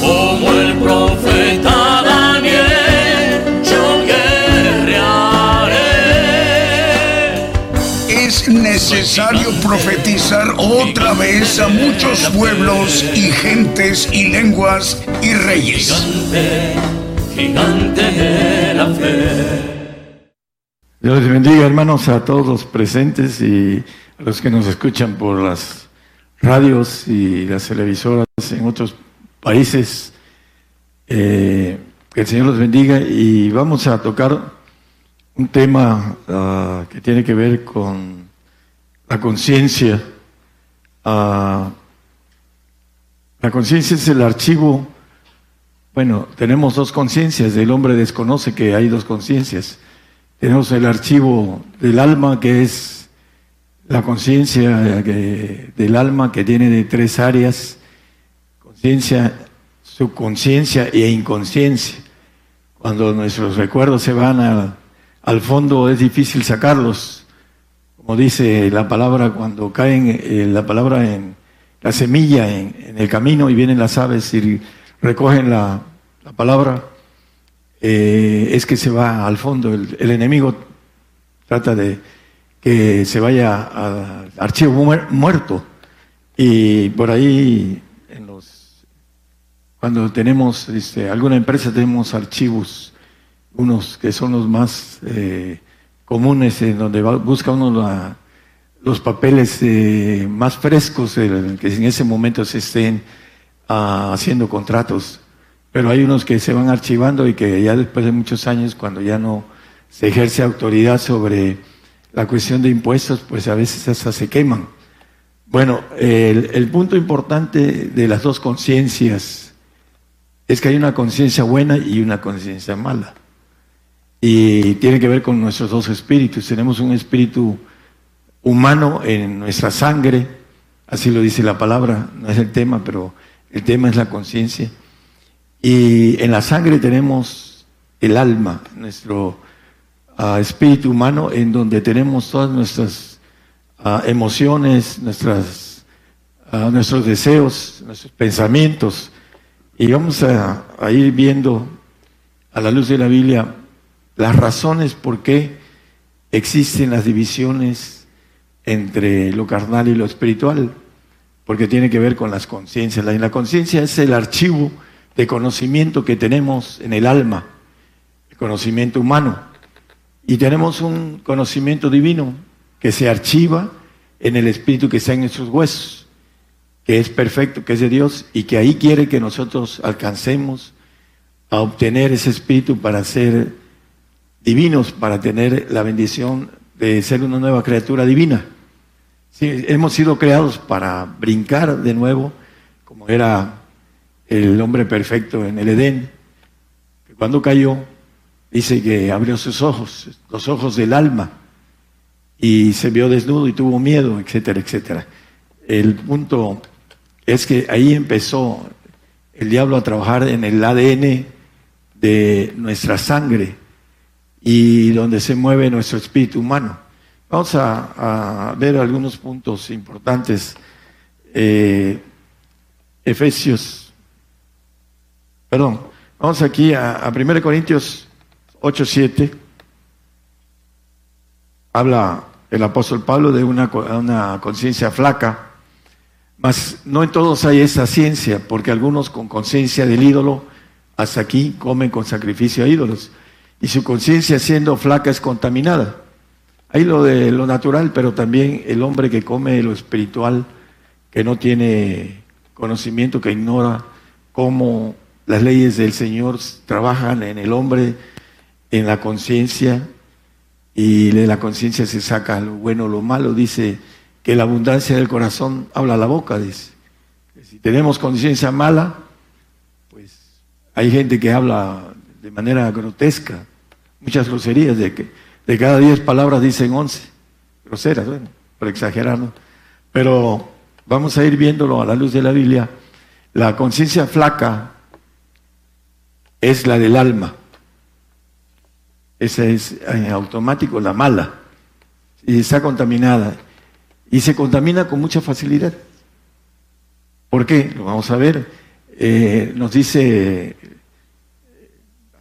Como el profeta Daniel, yo guerrearé. Es necesario profetizar otra vez a muchos pueblos y gentes y lenguas y reyes. Gigante, gigante de la fe. Dios les bendiga, hermanos, a todos los presentes y a los que nos escuchan por las radios y las televisoras en otros países. Eh, que el Señor los bendiga y vamos a tocar un tema ah, que tiene que ver con la conciencia. Ah, la conciencia es el archivo, bueno, tenemos dos conciencias, el hombre desconoce que hay dos conciencias. Tenemos el archivo del alma, que es la conciencia que- del alma, que tiene de tres áreas, conciencia, subconsciencia e inconsciencia. Cuando nuestros recuerdos se van al fondo es difícil sacarlos. Como dice la palabra, cuando caen eh, la palabra en la semilla en, el camino y vienen las aves y recogen la, la palabra, eh, es que se va al fondo. El, el enemigo trata de que se vaya al archivo muer- muerto. Y por ahí, cuando tenemos este, alguna empresa, tenemos archivos, unos que son los más eh, comunes, en donde va- busca uno los papeles eh, más frescos, el- que en ese momento se estén ah, haciendo contratos. Pero hay unos que se van archivando y que ya después de muchos años, cuando ya no se ejerce autoridad sobre la cuestión de impuestos, pues a veces hasta se queman. Bueno, el punto importante de las dos conciencias es que hay una conciencia buena y una conciencia mala. Y tiene que ver con nuestros dos espíritus. Tenemos un espíritu humano en nuestra sangre, así lo dice la palabra, no es el tema, pero el tema es la conciencia. Y en la sangre tenemos el alma, nuestro ah, espíritu humano, en donde tenemos todas nuestras ah, emociones, ah, nuestros deseos, nuestros pensamientos. Y vamos a, ir viendo a la luz de la Biblia las razones por qué existen las divisiones entre lo carnal y lo espiritual, porque tiene que ver con las conciencias. La conciencia es el archivo de conocimiento que tenemos en el alma, el conocimiento humano. Y tenemos un conocimiento divino que se archiva en el espíritu que está en nuestros huesos, que es perfecto, que es de Dios, y que ahí quiere que nosotros alcancemos a obtener ese espíritu para ser divinos, para tener la bendición de ser una nueva criatura divina. Hemos sido creados para brincar de nuevo, como era el hombre perfecto en el Edén, que cuando cayó, dice que abrió sus ojos, los ojos del alma, y se vio desnudo y tuvo miedo, etcétera, etcétera. El punto es que ahí empezó el diablo a trabajar en el ADN de nuestra sangre y donde se mueve nuestro espíritu humano. Vamos a, ver algunos puntos importantes. Eh, Efesios Perdón, vamos aquí a, a 1 Corintios 8, 7. Habla el apóstol Pablo de una, una conciencia flaca, mas no en todos hay esa ciencia, porque algunos con conciencia del ídolo hasta aquí comen con sacrificio a ídolos, y su conciencia siendo flaca es contaminada. Hay lo de lo natural, pero también el hombre que come lo espiritual, que no tiene conocimiento, que ignora cómo las leyes del Señor trabajan en el hombre, en la conciencia, y de la conciencia se saca lo bueno lo malo. Dice que la abundancia del corazón habla la boca, dice. Si tenemos conciencia mala, pues hay gente que habla de manera grotesca, muchas groserías, de que de cada diez palabras dicen once, groseras, bueno, por exagerar, Pero vamos a ir viéndolo a la luz de la Biblia. La conciencia flaca es la del alma. Esa es en automático la mala. Y está contaminada. Y se contamina con mucha facilidad. ¿Por qué? Lo vamos a ver. Eh, nos dice,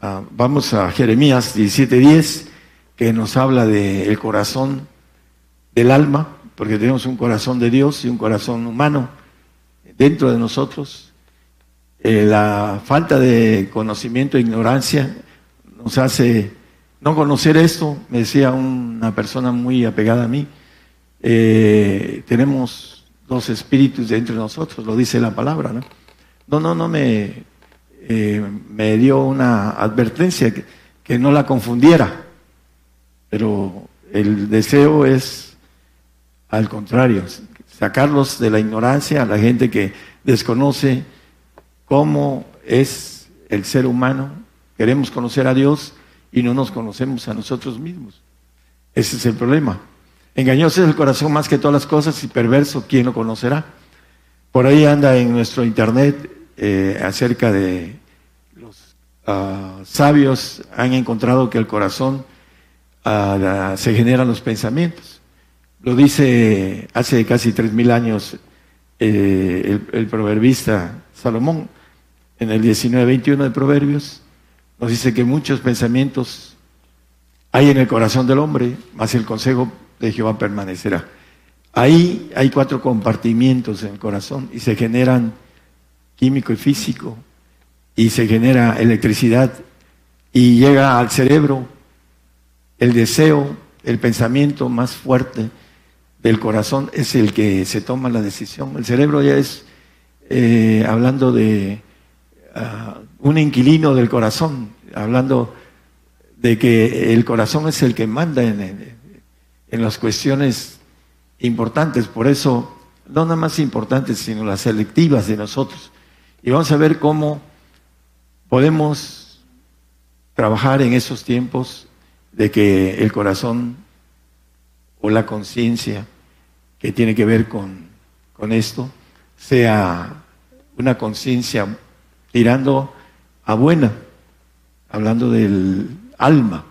ah, vamos a Jeremías 17:10, que nos habla del corazón del alma, porque tenemos un corazón de Dios y un corazón humano dentro de nosotros eh, la falta de conocimiento e ignorancia nos hace no conocer esto. Me decía una persona muy apegada a mí, eh, tenemos dos espíritus dentro de nosotros, lo dice la palabra, ¿no? No, no, no me, eh, me dio una advertencia que, que no la confundiera, pero el deseo es al contrario, sacarlos de la ignorancia a la gente que desconoce cómo es el ser humano. Queremos conocer a Dios y no nos conocemos a nosotros mismos. Ese es el problema. Engañoso es el corazón más que todas las cosas y perverso, ¿quién lo conocerá? Por ahí anda en nuestro internet eh, acerca de los ah, sabios han encontrado que el corazón ah, se generan los pensamientos. Lo dice hace casi tres mil años eh, el proverbista Salomón en el 19-21 de Proverbios, nos dice que muchos pensamientos hay en el corazón del hombre, más el consejo de Jehová permanecerá. Ahí hay cuatro compartimientos en el corazón y se generan químico y físico y se genera electricidad y llega al cerebro el deseo, el pensamiento más fuerte del corazón es el que se toma la decisión. El cerebro ya es, eh, hablando de un inquilino del corazón, hablando de que el corazón es el que manda en, en las cuestiones importantes, por eso, no nada más importantes, sino las selectivas de nosotros. Y vamos a ver cómo podemos trabajar en esos tiempos de que el corazón o la conciencia que tiene que ver con, con esto sea una conciencia tirando a buena, hablando del alma.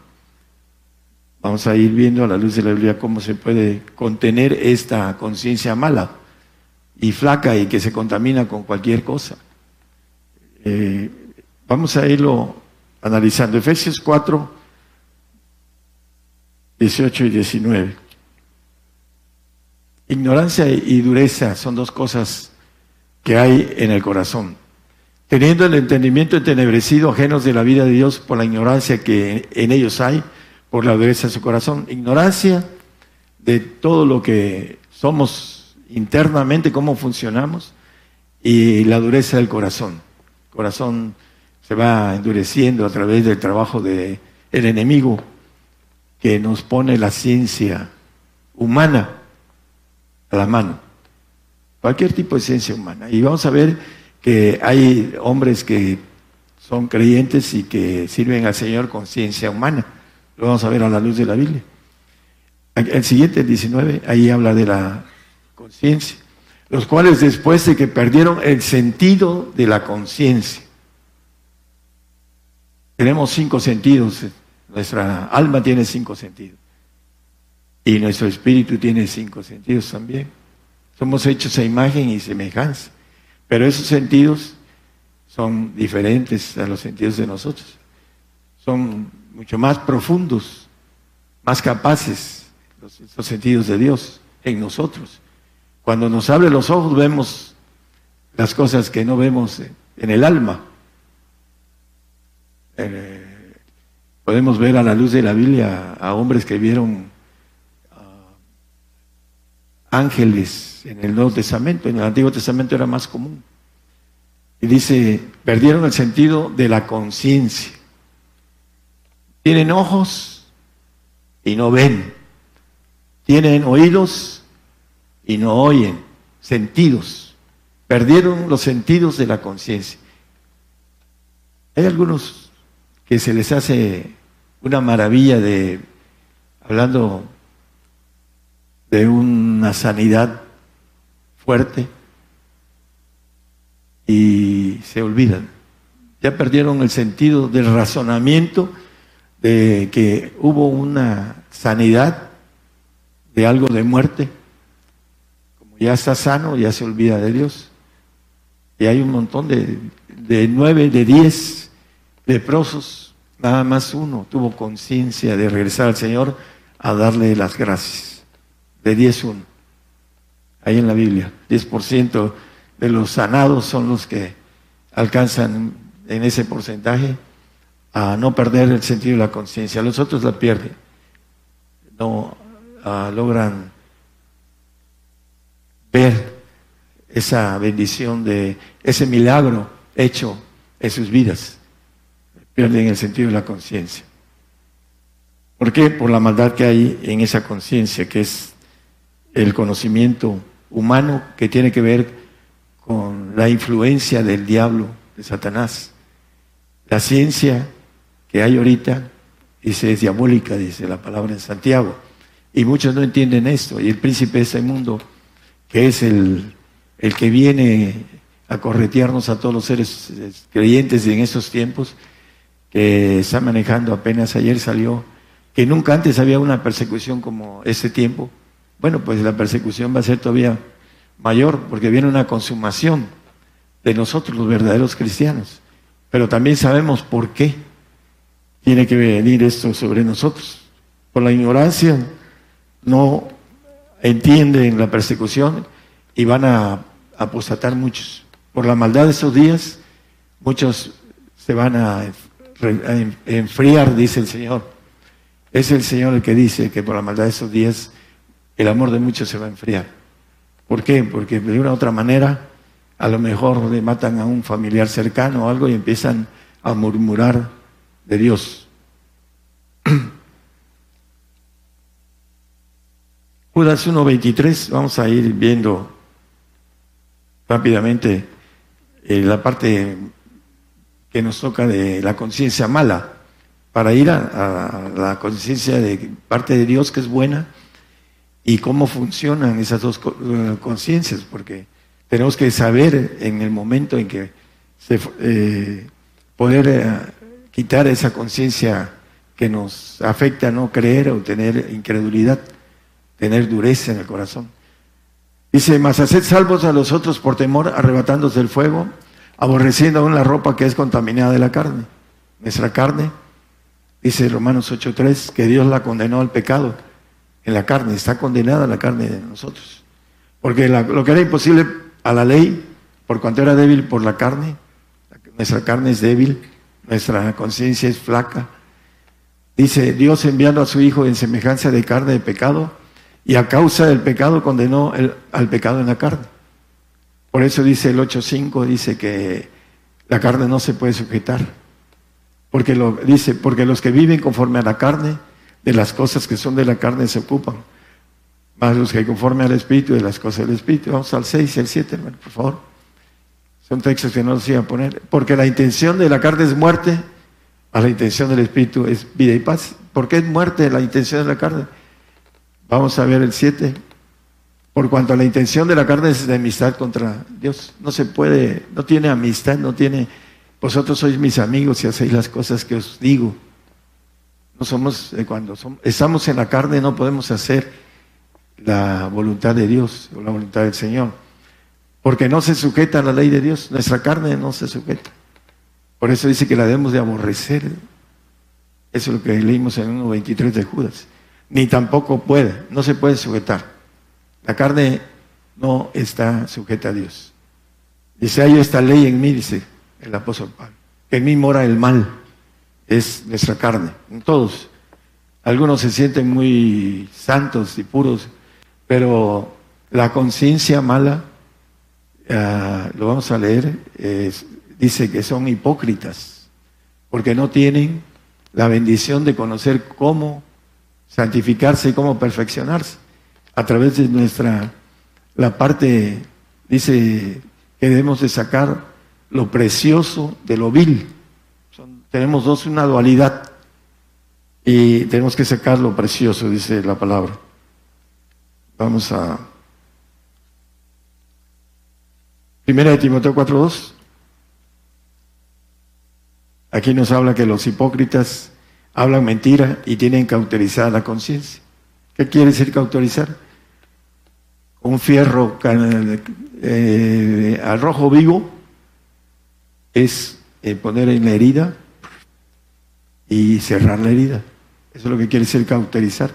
Vamos a ir viendo a la luz de la Biblia cómo se puede contener esta conciencia mala y flaca y que se contamina con cualquier cosa. Eh, vamos a irlo analizando. Efesios 4, 18 y 19. Ignorancia y dureza son dos cosas que hay en el corazón. Teniendo el entendimiento entenebrecido, ajenos de la vida de Dios por la ignorancia que en ellos hay, por la dureza de su corazón. Ignorancia de todo lo que somos internamente, cómo funcionamos, y la dureza del corazón. El corazón se va endureciendo a través del trabajo del el enemigo que nos pone la ciencia humana a la mano. Cualquier tipo de ciencia humana. Y vamos a ver que hay hombres que son creyentes y que sirven al Señor con ciencia humana. Lo vamos a ver a la luz de la Biblia. El siguiente, el 19, ahí habla de la conciencia. Los cuales después de que perdieron el sentido de la conciencia. Tenemos cinco sentidos. Nuestra alma tiene cinco sentidos. Y nuestro espíritu tiene cinco sentidos también. Somos hechos a imagen y semejanza. Pero esos sentidos son diferentes a los sentidos de nosotros. Son mucho más profundos, más capaces, los, sentidos de Dios en nosotros. Cuando nos abre los ojos vemos las cosas que no vemos en el alma. Eh, podemos ver a la luz de la Biblia a hombres que vieron ángeles en el Nuevo Testamento, en el Antiguo Testamento era más común. Y dice, perdieron el sentido de la conciencia. Tienen ojos y no ven. Tienen oídos y no oyen. Sentidos. Perdieron los sentidos de la conciencia. Hay algunos que se les hace una maravilla de, hablando de una sanidad fuerte y se olvidan. Ya perdieron el sentido del razonamiento de que hubo una sanidad de algo de muerte. Como ya está sano, ya se olvida de Dios. Y hay un montón de, de nueve, de diez leprosos, nada más uno tuvo conciencia de regresar al Señor a darle las gracias de 10-1. Ahí en la Biblia. 10% de los sanados son los que alcanzan en ese porcentaje a no perder el sentido de la conciencia. Los otros la pierden. No ah, logran ver esa bendición de ese milagro hecho en sus vidas. Pierden el sentido de la conciencia. ¿Por qué? Por la maldad que hay en esa conciencia, que es el conocimiento humano que tiene que ver con la influencia del diablo, de Satanás. La ciencia hay ahorita, dice, es diabólica, dice la palabra en Santiago. Y muchos no entienden esto. Y el príncipe de ese mundo, que es el, el que viene a corretearnos a todos los seres creyentes en estos tiempos, que está manejando apenas ayer salió, que nunca antes había una persecución como este tiempo, bueno, pues la persecución va a ser todavía mayor porque viene una consumación de nosotros los verdaderos cristianos. Pero también sabemos por qué tiene que venir esto sobre nosotros. Por la ignorancia no entienden la persecución y van a apostatar muchos. Por la maldad de esos días, muchos se van a enfriar, dice el Señor. Es el Señor el que dice que por la maldad de esos días el amor de muchos se va a enfriar. ¿Por qué? Porque de una u otra manera a lo mejor le matan a un familiar cercano o algo y empiezan a murmurar de Dios. Judas 1.23, vamos a ir viendo rápidamente eh, la parte que nos toca de la conciencia mala, para ir a la conciencia de parte de Dios que es buena y cómo funcionan esas dos eh, conciencias, porque tenemos que saber en el momento en que se, eh, poder eh, quitar esa conciencia que nos afecta a no creer o tener incredulidad, tener dureza en el corazón. Dice, mas haced salvos a los otros por temor, arrebatándose el fuego, aborreciendo aún la ropa que es contaminada de la carne. Nuestra carne, dice Romanos 8.3, que Dios la condenó al pecado en la carne, está condenada la carne de nosotros. Porque lo que era imposible a la ley, por cuanto era débil por la carne, nuestra carne es débil, nuestra conciencia es flaca. Dice, Dios enviando a su Hijo en semejanza de carne de pecado, y a causa del pecado condenó al pecado en la carne. Por eso dice el 8.5, dice que la carne no se puede sujetar. Porque lo, dice, porque los que viven conforme a la carne, de las cosas que son de la carne se ocupan. Más los que conforme al Espíritu, de las cosas del Espíritu. Vamos al 6 y al 7, hermano, por favor. Son textos que no los iba a poner. Porque la intención de la carne es muerte, a la intención del Espíritu es vida y paz. ¿Por qué es muerte la intención de la carne? Vamos a ver el 7. Por cuanto a la intención de la carne es de amistad contra Dios. No se puede, no tiene amistad, no tiene, vosotros sois mis amigos y hacéis las cosas que os digo. No somos, eh, cuando estamos en la carne no podemos hacer la voluntad de Dios o la voluntad del Señor. Porque no se sujeta a la ley de Dios. Nuestra carne no se sujeta. Por eso dice que la debemos de aborrecer. Eso es lo que leímos en 1.23 de Judas ni tampoco puede, no se puede sujetar. La carne no está sujeta a Dios. Dice, hay esta ley en mí, dice el apóstol Pablo, que en mí mora el mal, es nuestra carne, en todos. Algunos se sienten muy santos y puros, pero la conciencia mala, ah, lo vamos a leer, dice que son hipócritas, porque no tienen la bendición de conocer cómo santificarse y cómo perfeccionarse. A través de nuestra, la parte, dice que debemos de sacar lo precioso de lo vil. tenemos dos, una dualidad. Y tenemos que sacar lo precioso, dice la palabra. Vamos a... Primera de Timoteo 4.2. Aquí nos habla que los hipócritas hablan mentira y tienen cauterizada la conciencia. ¿Qué quiere decir cauterizar? Un fierro eh, al rojo vivo es eh, poner en la herida y cerrar la herida. Eso es lo que quiere decir cauterizar.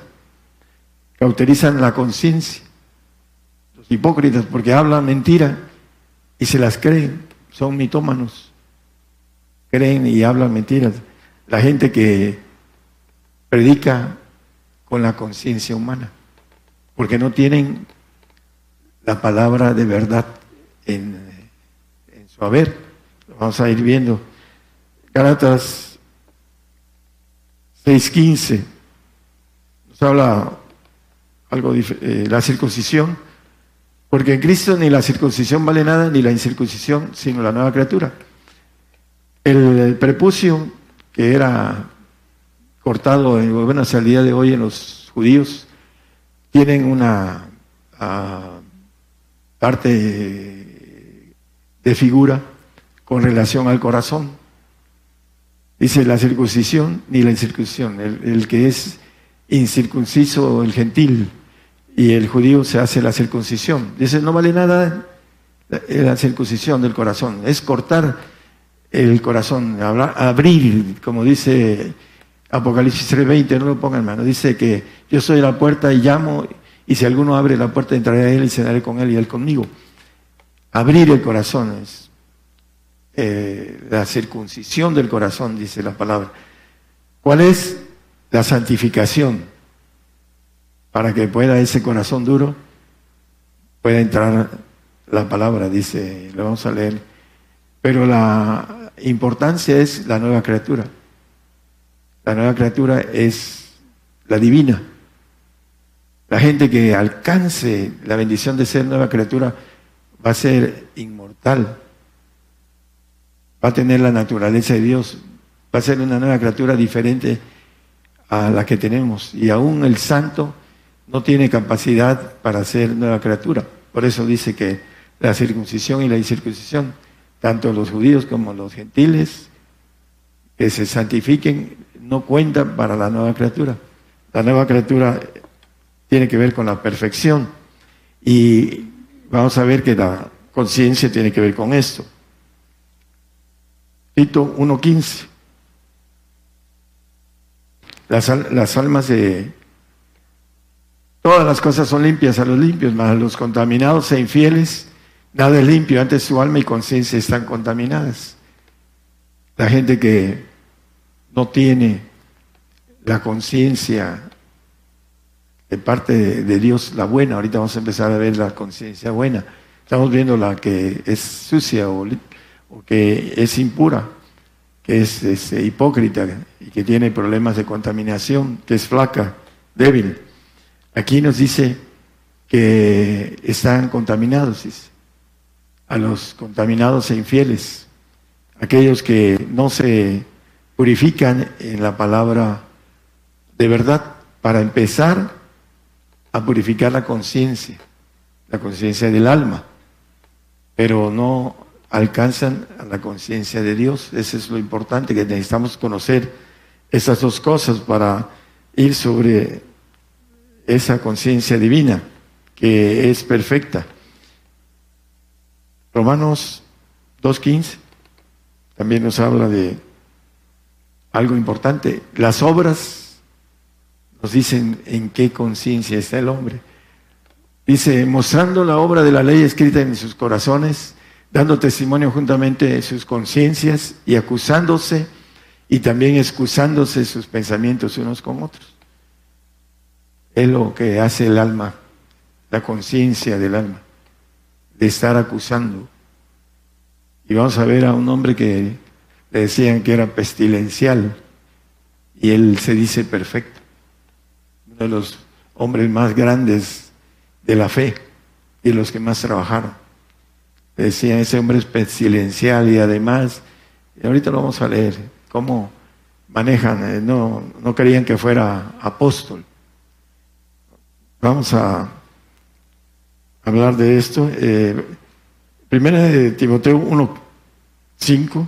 Cauterizan la conciencia. Los hipócritas, porque hablan mentira y se las creen, son mitómanos. Creen y hablan mentiras. La gente que predica con la conciencia humana, porque no tienen la palabra de verdad en, su haber. Vamos a ir viendo. Gálatas 6.15 nos habla algo eh, la circuncisión, porque en Cristo ni la circuncisión vale nada, ni la incircuncisión, sino la nueva criatura. el prepucio, que era cortado, bueno, hasta el día de hoy en los judíos, tienen una ah, parte de figura con relación al corazón. Dice la circuncisión ni la incircuncisión. El, que es incircunciso, el gentil, y el judío se hace la circuncisión. Dice, no vale nada la, circuncisión del corazón, es cortar el corazón, abrir, como dice Apocalipsis 3:20, no lo pongan hermano, dice que yo soy la puerta y llamo, y si alguno abre la puerta entraré a él y cenaré con él y él conmigo. Abrir el corazón es eh, la circuncisión del corazón, dice la palabra. ¿Cuál es la santificación? Para que pueda ese corazón duro, pueda entrar la palabra, dice, lo vamos a leer. Pero la importancia es la nueva criatura. La nueva criatura es la divina. La gente que alcance la bendición de ser nueva criatura va a ser inmortal, va a tener la naturaleza de Dios, va a ser una nueva criatura diferente a la que tenemos. Y aún el santo no tiene capacidad para ser nueva criatura. Por eso dice que la circuncisión y la incircuncisión, tanto los judíos como los gentiles, que se santifiquen no cuentan para la nueva criatura. La nueva criatura tiene que ver con la perfección y vamos a ver que la conciencia tiene que ver con esto. Tito 1.15. Las, las almas de... Todas las cosas son limpias a los limpios, mas a los contaminados e infieles, nada es limpio, antes su alma y conciencia están contaminadas. La gente que no tiene la conciencia de parte de Dios, la buena, ahorita vamos a empezar a ver la conciencia buena. Estamos viendo la que es sucia o, que es impura, que es, es, hipócrita y que tiene problemas de contaminación, que es flaca, débil. Aquí nos dice que están contaminados, a los contaminados e infieles aquellos que no se purifican en la palabra de verdad, para empezar a purificar la conciencia, la conciencia del alma, pero no alcanzan a la conciencia de Dios. Eso es lo importante, que necesitamos conocer esas dos cosas para ir sobre esa conciencia divina que es perfecta. Romanos 2.15 también nos habla de algo importante. Las obras nos dicen en qué conciencia está el hombre. Dice, mostrando la obra de la ley escrita en sus corazones, dando testimonio juntamente de sus conciencias y acusándose y también excusándose sus pensamientos unos con otros. Es lo que hace el alma, la conciencia del alma, de estar acusando y vamos a ver a un hombre que le decían que era pestilencial y él se dice perfecto. Uno de los hombres más grandes de la fe y los que más trabajaron. Le decían, ese hombre es pestilencial y además, y ahorita lo vamos a leer, cómo manejan, eh, no, no querían que fuera apóstol. Vamos a hablar de esto. Eh, Primera de Timoteo 1, 5.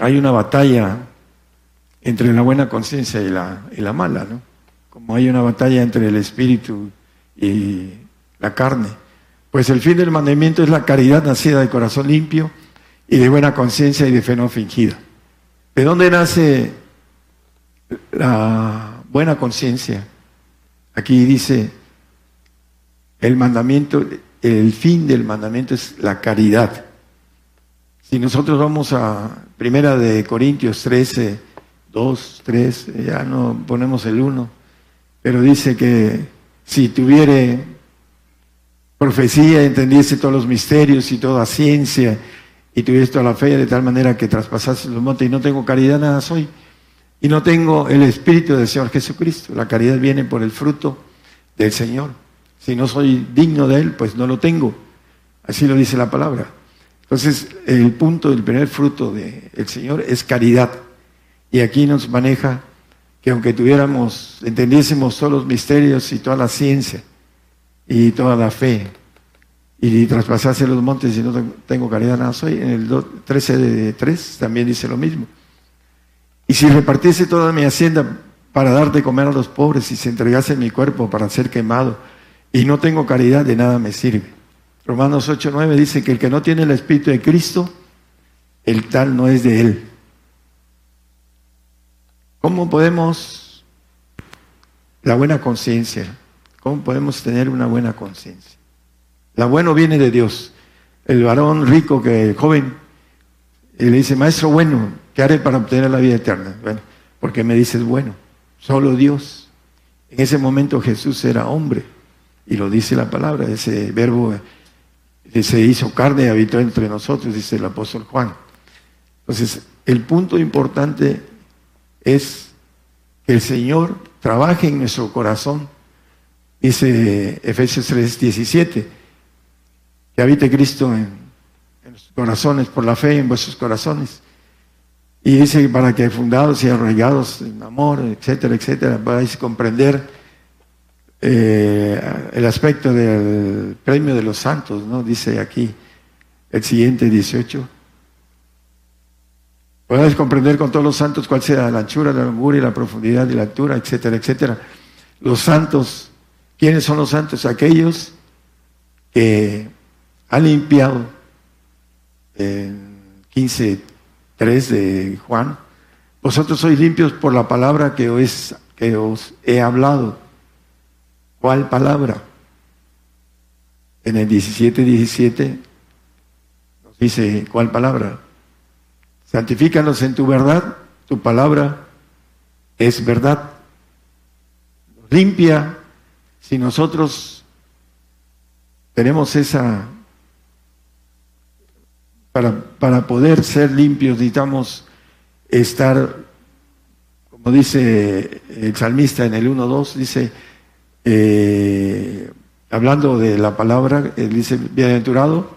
Hay una batalla entre la buena conciencia y la, y la mala, ¿no? Como hay una batalla entre el espíritu y la carne. Pues el fin del mandamiento es la caridad nacida de corazón limpio y de buena conciencia y de fe no fingida. ¿De dónde nace la buena conciencia? Aquí dice, el mandamiento, el fin del mandamiento es la caridad. Si nosotros vamos a Primera de Corintios 13, 2, 3, ya no ponemos el 1, pero dice que si tuviere profecía, entendiese todos los misterios y toda ciencia, y tuviese toda la fe de tal manera que traspasase los montes y no tengo caridad, nada soy. Y no tengo el Espíritu del Señor Jesucristo. La caridad viene por el fruto del Señor. Si no soy digno de Él, pues no lo tengo. Así lo dice la palabra. Entonces, el punto del primer fruto del Señor es caridad. Y aquí nos maneja que aunque tuviéramos, entendiésemos todos los misterios y toda la ciencia y toda la fe, y traspasase los montes y no tengo caridad, nada soy. En el 13 de 3 también dice lo mismo. Y si repartiese toda mi hacienda para dar de comer a los pobres y se entregase mi cuerpo para ser quemado, y no tengo caridad, de nada me sirve. Romanos 8:9 dice que el que no tiene el Espíritu de Cristo, el tal no es de él. ¿Cómo podemos la buena conciencia? ¿Cómo podemos tener una buena conciencia? La bueno viene de Dios. El varón rico que el joven y le dice, maestro bueno, ¿qué haré para obtener la vida eterna? Bueno, porque me dices bueno, solo Dios. En ese momento Jesús era hombre y lo dice la palabra, ese verbo que se hizo carne y habitó entre nosotros, dice el apóstol Juan. Entonces, el punto importante es que el Señor trabaje en nuestro corazón. Dice Efesios 3, 17, que habite Cristo en, corazones, por la fe en vuestros corazones. Y dice para que fundados y arraigados en amor, etcétera, etcétera, podáis comprender eh, el aspecto del premio de los santos, ¿no? Dice aquí el siguiente 18, Podéis comprender con todos los santos cuál sea la anchura, la longura y la profundidad y la altura, etcétera, etcétera. Los santos, ¿quiénes son los santos? Aquellos que han limpiado en 15.3 de Juan, vosotros sois limpios por la palabra que os, he hablado. ¿Cuál palabra? En el 17.17 nos dice, ¿cuál palabra? Santifícanos en tu verdad, tu palabra es verdad. Limpia si nosotros tenemos esa para, para poder ser limpios necesitamos estar, como dice el salmista en el 1.2, dice, eh, hablando de la palabra, él dice, bienaventurado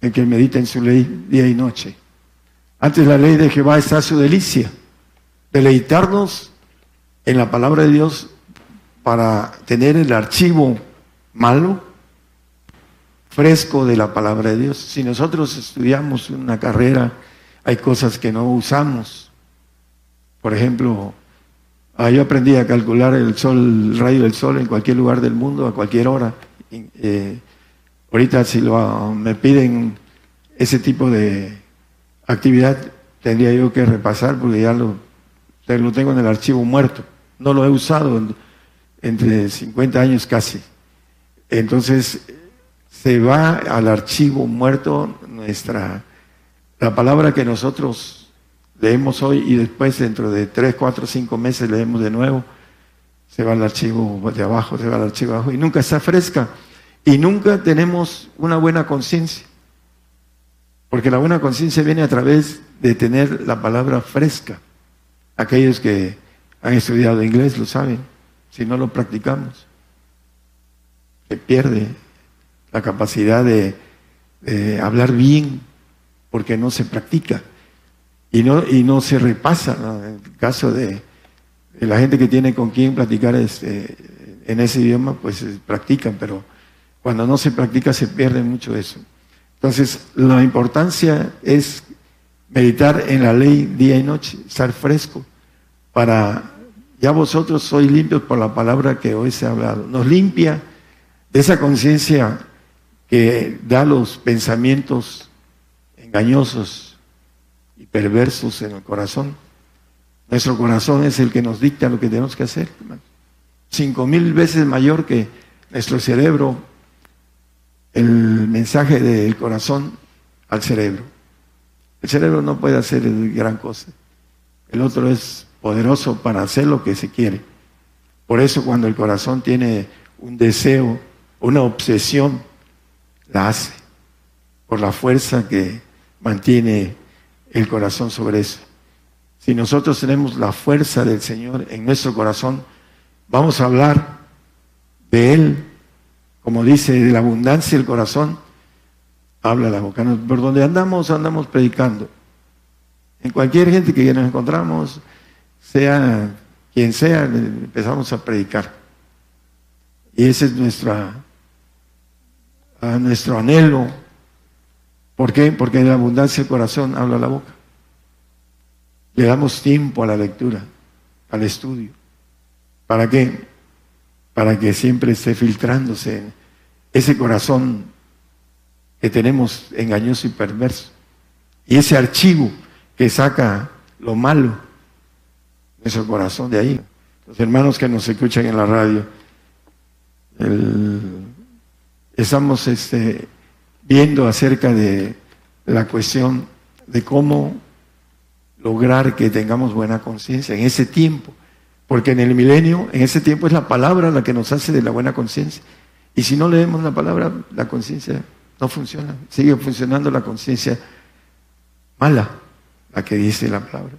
el que medita en su ley día y noche. Antes la ley de Jehová está su delicia, deleitarnos en la palabra de Dios para tener el archivo malo fresco de la palabra de Dios. Si nosotros estudiamos una carrera, hay cosas que no usamos. Por ejemplo, ah, yo aprendí a calcular el sol, el rayo del sol en cualquier lugar del mundo, a cualquier hora. Eh, ahorita si lo, me piden ese tipo de actividad, tendría yo que repasar porque ya lo tengo en el archivo muerto. No lo he usado entre 50 años casi. Entonces, se va al archivo muerto nuestra, la palabra que nosotros leemos hoy y después dentro de tres, cuatro, cinco meses leemos de nuevo, se va al archivo de abajo, se va al archivo de abajo y nunca está fresca y nunca tenemos una buena conciencia. Porque la buena conciencia viene a través de tener la palabra fresca. Aquellos que han estudiado inglés lo saben, si no lo practicamos, se pierde la capacidad de, hablar bien, porque no se practica y no, y no se repasa. En el caso de, la gente que tiene con quien platicar este, en ese idioma, pues practican, pero cuando no se practica se pierde mucho eso. Entonces, la importancia es meditar en la ley día y noche, estar fresco, para, ya vosotros sois limpios por la palabra que hoy se ha hablado. Nos limpia de esa conciencia que da los pensamientos engañosos y perversos en el corazón. Nuestro corazón es el que nos dicta lo que tenemos que hacer. Cinco mil veces mayor que nuestro cerebro, el mensaje del corazón al cerebro. El cerebro no puede hacer gran cosa. El otro es poderoso para hacer lo que se quiere. Por eso cuando el corazón tiene un deseo, una obsesión la hace, por la fuerza que mantiene el corazón sobre eso. Si nosotros tenemos la fuerza del Señor en nuestro corazón, vamos a hablar de Él, como dice, de la abundancia del corazón, habla la boca. Por donde andamos, andamos predicando. En cualquier gente que nos encontramos, sea quien sea, empezamos a predicar. Y esa es nuestra a nuestro anhelo. ¿Por qué? Porque en la abundancia del corazón habla la boca. Le damos tiempo a la lectura, al estudio. ¿Para qué? Para que siempre esté filtrándose ese corazón que tenemos engañoso y perverso. Y ese archivo que saca lo malo, nuestro corazón de ahí. Los hermanos que nos escuchan en la radio, el estamos este, viendo acerca de la cuestión de cómo lograr que tengamos buena conciencia en ese tiempo. Porque en el milenio, en ese tiempo es la palabra la que nos hace de la buena conciencia. Y si no leemos la palabra, la conciencia no funciona. Sigue funcionando la conciencia mala, la que dice la palabra.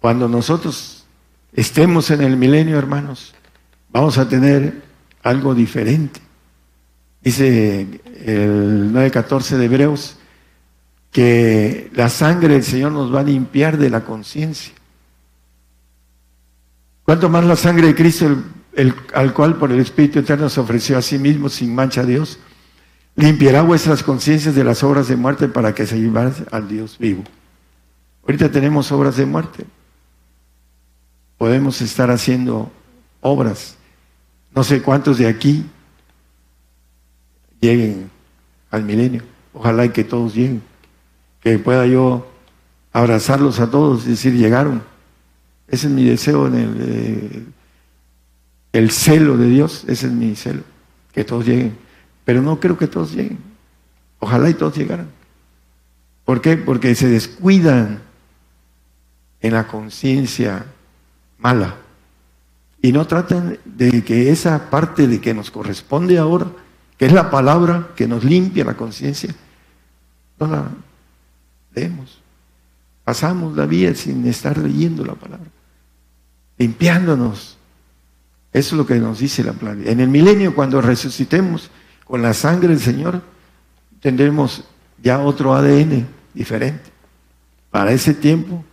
Cuando nosotros estemos en el milenio, hermanos, vamos a tener algo diferente. Dice el 9.14 de Hebreos que la sangre del Señor nos va a limpiar de la conciencia. ¿Cuánto más la sangre de Cristo, el, al cual por el Espíritu Eterno se ofreció a sí mismo sin mancha a Dios, limpiará vuestras conciencias de las obras de muerte para que se lleven al Dios vivo. Ahorita tenemos obras de muerte. Podemos estar haciendo obras. No sé cuántos de aquí lleguen al milenio. Ojalá y que todos lleguen. Que pueda yo abrazarlos a todos y decir, llegaron. Ese es mi deseo en el, eh, el celo de Dios, ese es mi celo, que todos lleguen. Pero no creo que todos lleguen. Ojalá y todos llegaran. ¿Por qué? Porque se descuidan en la conciencia mala. Y no tratan de que esa parte de que nos corresponde ahora, que es la palabra que nos limpia la conciencia, no la leemos. Pasamos la vida sin estar leyendo la palabra, limpiándonos. Eso es lo que nos dice la palabra. En el milenio, cuando resucitemos con la sangre del Señor, tendremos ya otro ADN diferente. Para ese tiempo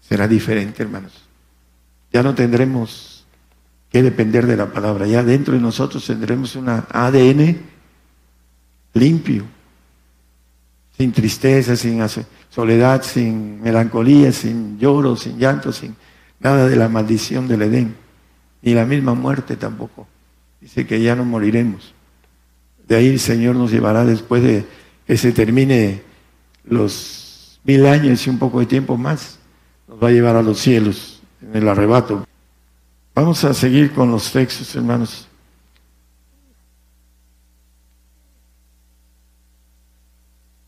será diferente, hermanos. Ya no tendremos que depender de la palabra. Ya dentro de nosotros tendremos un ADN limpio, sin tristeza, sin soledad, sin melancolía, sin lloro, sin llanto, sin nada de la maldición del Edén, ni la misma muerte tampoco. Dice que ya no moriremos. De ahí el Señor nos llevará después de que se termine los mil años y un poco de tiempo más, nos va a llevar a los cielos en el arrebato. Vamos a seguir con los textos, hermanos.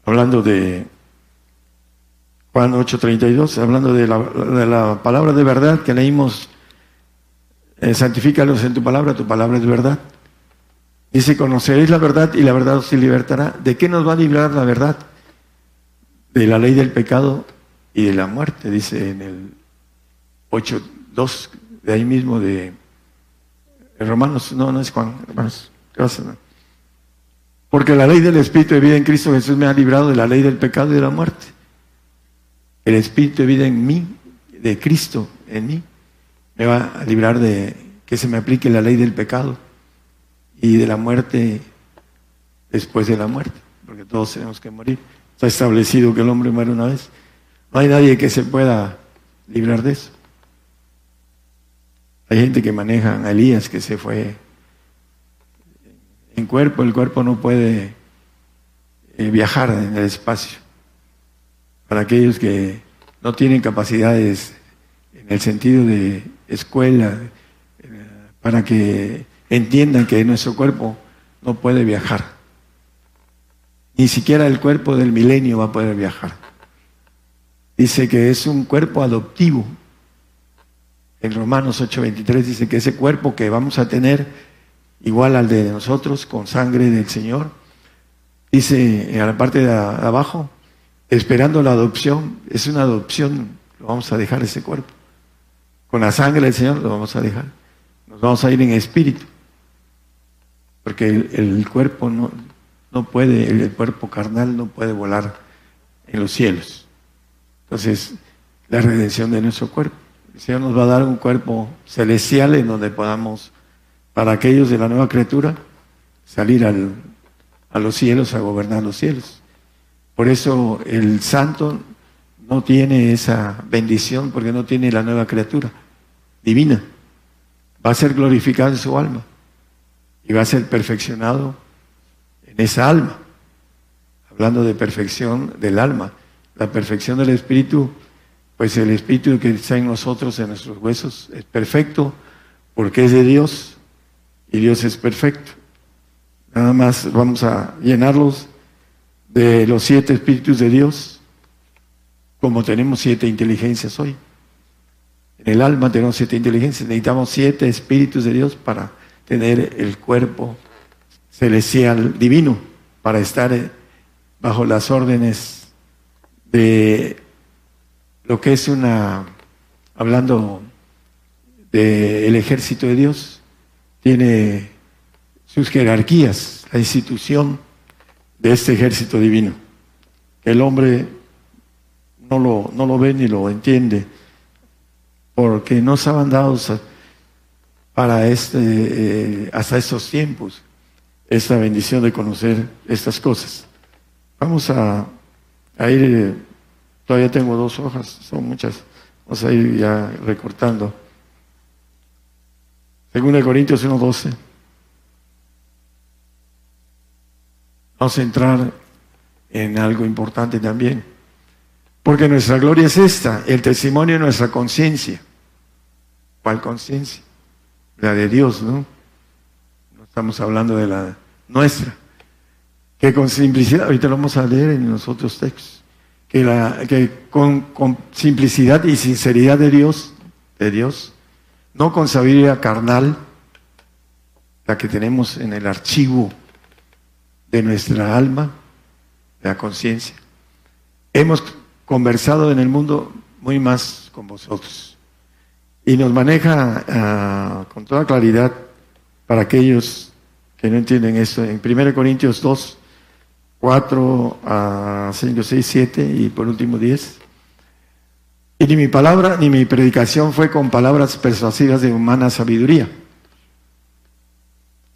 hablando de Juan 8:32, hablando de la, palabra de verdad que leímos, eh, santifícalos en tu palabra, tu palabra es verdad. Dice, conoceréis la verdad y la verdad os libertará. ¿De qué nos va a librar la verdad? De la ley del pecado y de la muerte, dice en el 8.2, de ahí mismo de Romanos, no, no es Juan, hermanos, gracias. Porque la ley del Espíritu de vida en Cristo Jesús me ha librado de la ley del pecado y de la muerte. El Espíritu de vida en mí, de Cristo en mí, me va a librar de que se me aplique la ley del pecado y de la muerte después de la muerte, porque todos tenemos que morir. Está establecido que el hombre muere una vez. No hay nadie que se pueda librar de eso. Hay gente que maneja a Elías que se fue en cuerpo, el cuerpo no puede eh, viajar en el espacio. Para aquellos que no tienen capacidades en el sentido de escuela, para que entiendan que nuestro cuerpo no puede viajar. Ni siquiera el cuerpo del milenio va a poder viajar. Dice que es un cuerpo adoptivo. En Romanos 8:23 dice que ese cuerpo que vamos a tener igual al de nosotros, con sangre del Señor. Dice en la parte de abajo, esperando la adopción, es una adopción, lo vamos a dejar ese cuerpo. Con la sangre del Señor lo vamos a dejar. Nos vamos a ir en espíritu. Porque el, cuerpo no, no puede, el, cuerpo carnal no puede volar en los cielos. Entonces, la redención de nuestro cuerpo. El Señor nos va a dar un cuerpo celestial en donde podamos para aquellos de la nueva criatura salir a los cielos, a gobernar los cielos. Por eso el santo no tiene esa bendición porque no tiene la nueva criatura divina. Va a ser glorificado en su alma y va a ser perfeccionado en esa alma. Hablando de perfección del alma, la perfección del espíritu, pues el espíritu que está en nosotros, en nuestros huesos, es perfecto porque es de Dios y Dios es perfecto. Nada más vamos a llenarlos de los siete espíritus de Dios, como tenemos siete inteligencias hoy. En el alma tenemos siete inteligencias, necesitamos siete espíritus de Dios para tener el cuerpo celestial divino, para estar bajo las órdenes de lo que es una, hablando del ejército de Dios, tiene sus jerarquías, la institución de este ejército divino. El hombre no lo, no lo ve ni lo entiende, porque no estaban dados para este, eh, hasta estos tiempos esta bendición de conocer estas cosas. Vamos a, ir, eh, todavía tengo dos hojas, son muchas, vamos a ir ya recortando. Según el Corintios 1.12. Vamos a entrar en algo importante también. Porque nuestra gloria es esta, el testimonio de nuestra conciencia. ¿Cuál conciencia? La de Dios, ¿no? No estamos hablando de la nuestra. Que con simplicidad, ahorita lo vamos a leer en los otros textos, que, con simplicidad y sinceridad de Dios, de Dios, no con sabiduría carnal, la que tenemos en el archivo de nuestra alma, de la conciencia. Hemos conversado en el mundo muy más con vosotros. Y nos maneja ah, con toda claridad para aquellos que no entienden esto. En 1 Corintios 2, 4 a 5, 6, 7 y por último 10. Y ni mi palabra ni mi predicación fue con palabras persuasivas de humana sabiduría.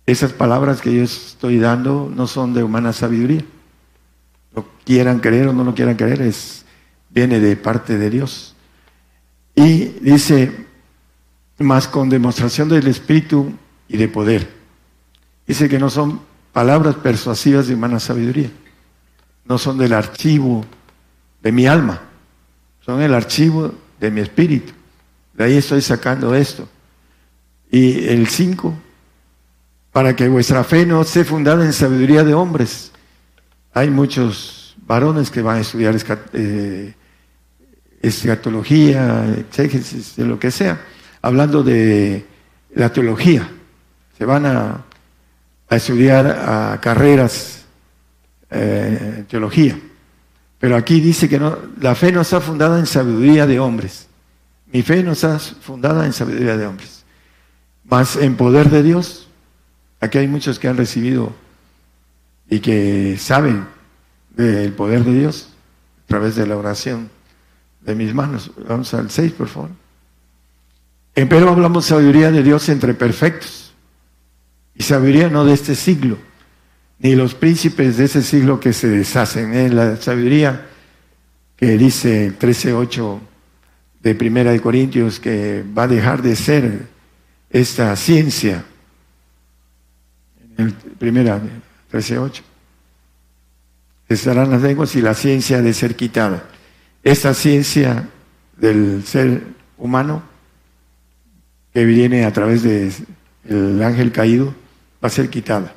Esas palabras que yo estoy dando no son de humana sabiduría. Lo quieran creer o no lo quieran creer, es, viene de parte de Dios. Y dice, más con demostración del Espíritu y de poder. Dice que no son palabras persuasivas de humana sabiduría. No son del archivo de mi alma son el archivo de mi espíritu. De ahí estoy sacando esto. Y el 5, para que vuestra fe no esté fundada en sabiduría de hombres. Hay muchos varones que van a estudiar eh, escatología, exégesis, lo que sea, hablando de la teología. Se van a, estudiar a carreras eh, en teología pero aquí dice que no, la fe no está fundada en sabiduría de hombres. Mi fe no está fundada en sabiduría de hombres. Más en poder de Dios. Aquí hay muchos que han recibido y que saben del poder de Dios a través de la oración de mis manos. Vamos al 6, por favor. Pero hablamos sabiduría de Dios entre perfectos. Y sabiduría no de este siglo ni los príncipes de ese siglo que se deshacen. en La sabiduría que dice el 13.8 de Primera de Corintios que va a dejar de ser esta ciencia. En el primera 13.8. Estarán las lenguas y la ciencia de ser quitada. Esta ciencia del ser humano que viene a través del ángel caído va a ser quitada.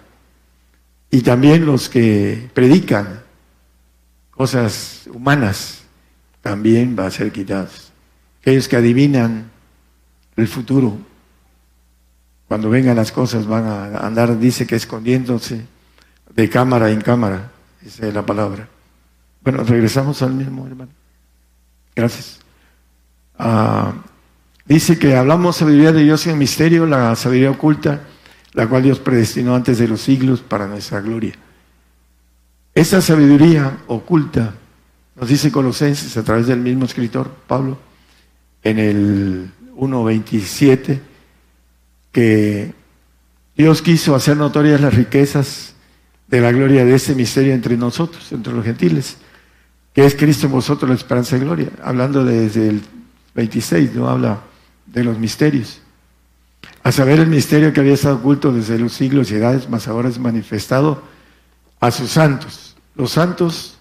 Y también los que predican cosas humanas también va a ser quitados. Aquellos que adivinan el futuro, cuando vengan las cosas van a andar, dice que escondiéndose de cámara en cámara, esa es la palabra. Bueno, regresamos al mismo, hermano. Gracias. Ah, dice que hablamos sabiduría de Dios en misterio, la sabiduría oculta la cual Dios predestinó antes de los siglos para nuestra gloria. Esa sabiduría oculta, nos dice Colosenses a través del mismo escritor, Pablo, en el 1.27, que Dios quiso hacer notorias las riquezas de la gloria de ese misterio entre nosotros, entre los gentiles, que es Cristo en vosotros la esperanza de gloria. Hablando desde el 26, no habla de los misterios a saber el misterio que había estado oculto desde los siglos y edades, más ahora es manifestado a sus santos. Los santos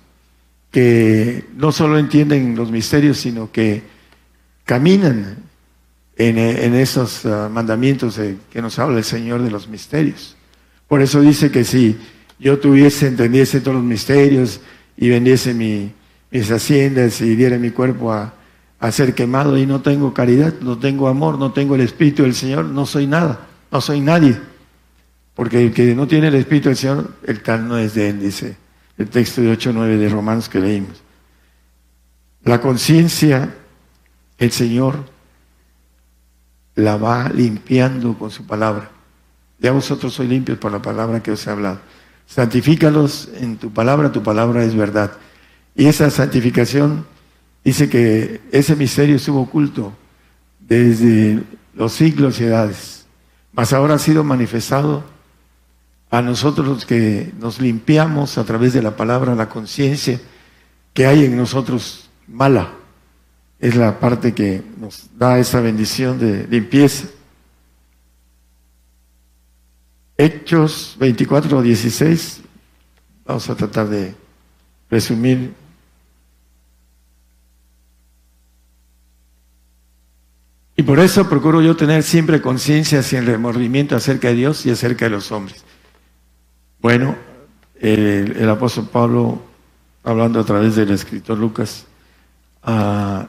que no solo entienden los misterios, sino que caminan en, esos ah, mandamientos que nos habla el Señor de los misterios. Por eso dice que si yo tuviese, entendiese todos los misterios y vendiese mis haciendas y diera mi cuerpo a, a ser quemado y no tengo caridad, no tengo amor, no tengo el Espíritu del Señor, no soy nada, no soy nadie. Porque el que no tiene el Espíritu del Señor, el tal no es de él, dice el texto de 8.9 de Romanos que leímos. La conciencia, el Señor la va limpiando con su palabra. Ya vosotros sois limpios por la palabra que os he hablado. Santifícalos en tu palabra, tu palabra es verdad. Y esa santificación Dice que ese misterio estuvo oculto desde los siglos y edades, mas ahora ha sido manifestado a nosotros los que nos limpiamos a través de la palabra, la conciencia que hay en nosotros mala. Es la parte que nos da esa bendición de limpieza. Hechos 24, 16. Vamos a tratar de resumir. Por eso procuro yo tener siempre conciencia el remordimiento acerca de Dios y acerca de los hombres. Bueno, el, apóstol Pablo, hablando a través del escritor Lucas, ah,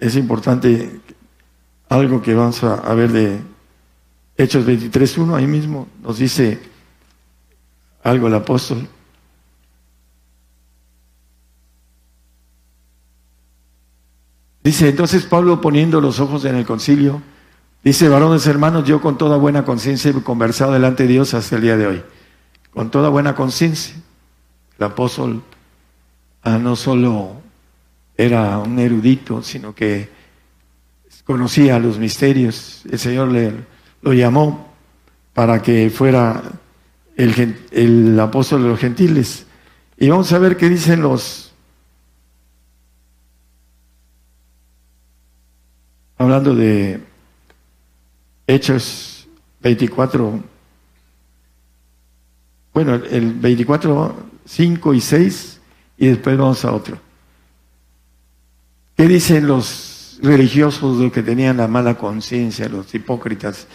es importante algo que vamos a, ver de Hechos 23.1, ahí mismo nos dice algo el apóstol. Dice entonces Pablo poniendo los ojos en el concilio, dice, varones hermanos, yo con toda buena conciencia he conversado delante de Dios hasta el día de hoy con toda buena conciencia. El apóstol ah, no solo era un erudito, sino que conocía los misterios. El Señor lo llamó para que fuera el, el apóstol de los gentiles. Y vamos a ver qué dicen los... Hablando de Hechos 24, bueno, el 24, 5 y 6, y después vamos a otro. ¿Qué dicen los religiosos los que tenían la mala conciencia, los hipócritas,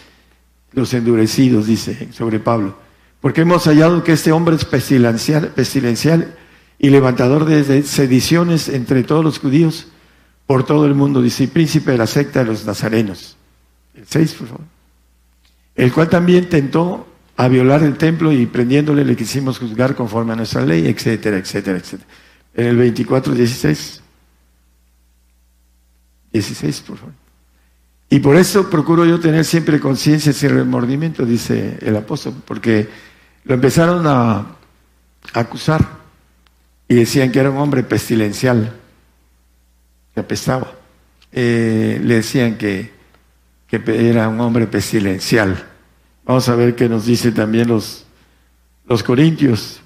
los endurecidos, dice sobre Pablo? Porque hemos hallado que este hombre es pestilencial, pestilencial y levantador de sediciones entre todos los judíos por todo el mundo, dice, príncipe de la secta de los nazarenos. El 6, por favor. El cual también tentó a violar el templo y prendiéndole le quisimos juzgar conforme a nuestra ley, etcétera, etcétera, etcétera. En el 24, 16. 16, por favor. Y por eso procuro yo tener siempre conciencia sin remordimiento, dice el apóstol, porque lo empezaron a acusar y decían que era un hombre pestilencial, que. Eh, le decían que, que era un hombre pestilencial. Vamos a ver qué nos dice también los, los Corintios.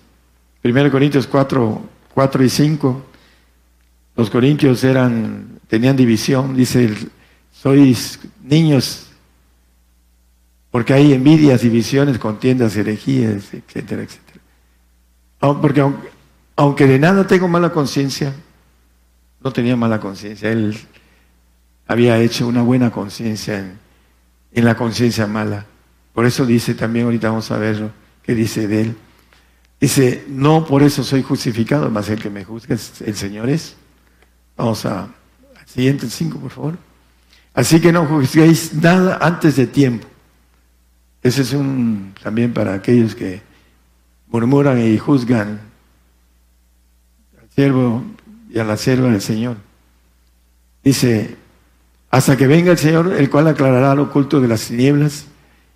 1 Corintios 4, 4 y 5. Los Corintios eran, tenían división, dice, sois niños, porque hay envidias, divisiones, contiendas, herejías, etcétera, etcétera. Porque aunque de nada tengo mala conciencia, no tenía mala conciencia. Él había hecho una buena conciencia en la conciencia mala. Por eso dice también, ahorita vamos a ver qué dice de él. Dice, no por eso soy justificado, más el que me juzga el Señor es. Vamos a, al siguiente cinco, por favor. Así que no juzguéis nada antes de tiempo. Ese es un también para aquellos que murmuran y juzgan al siervo y a la sierva del Señor. Dice, hasta que venga el Señor, el cual aclarará lo oculto de las tinieblas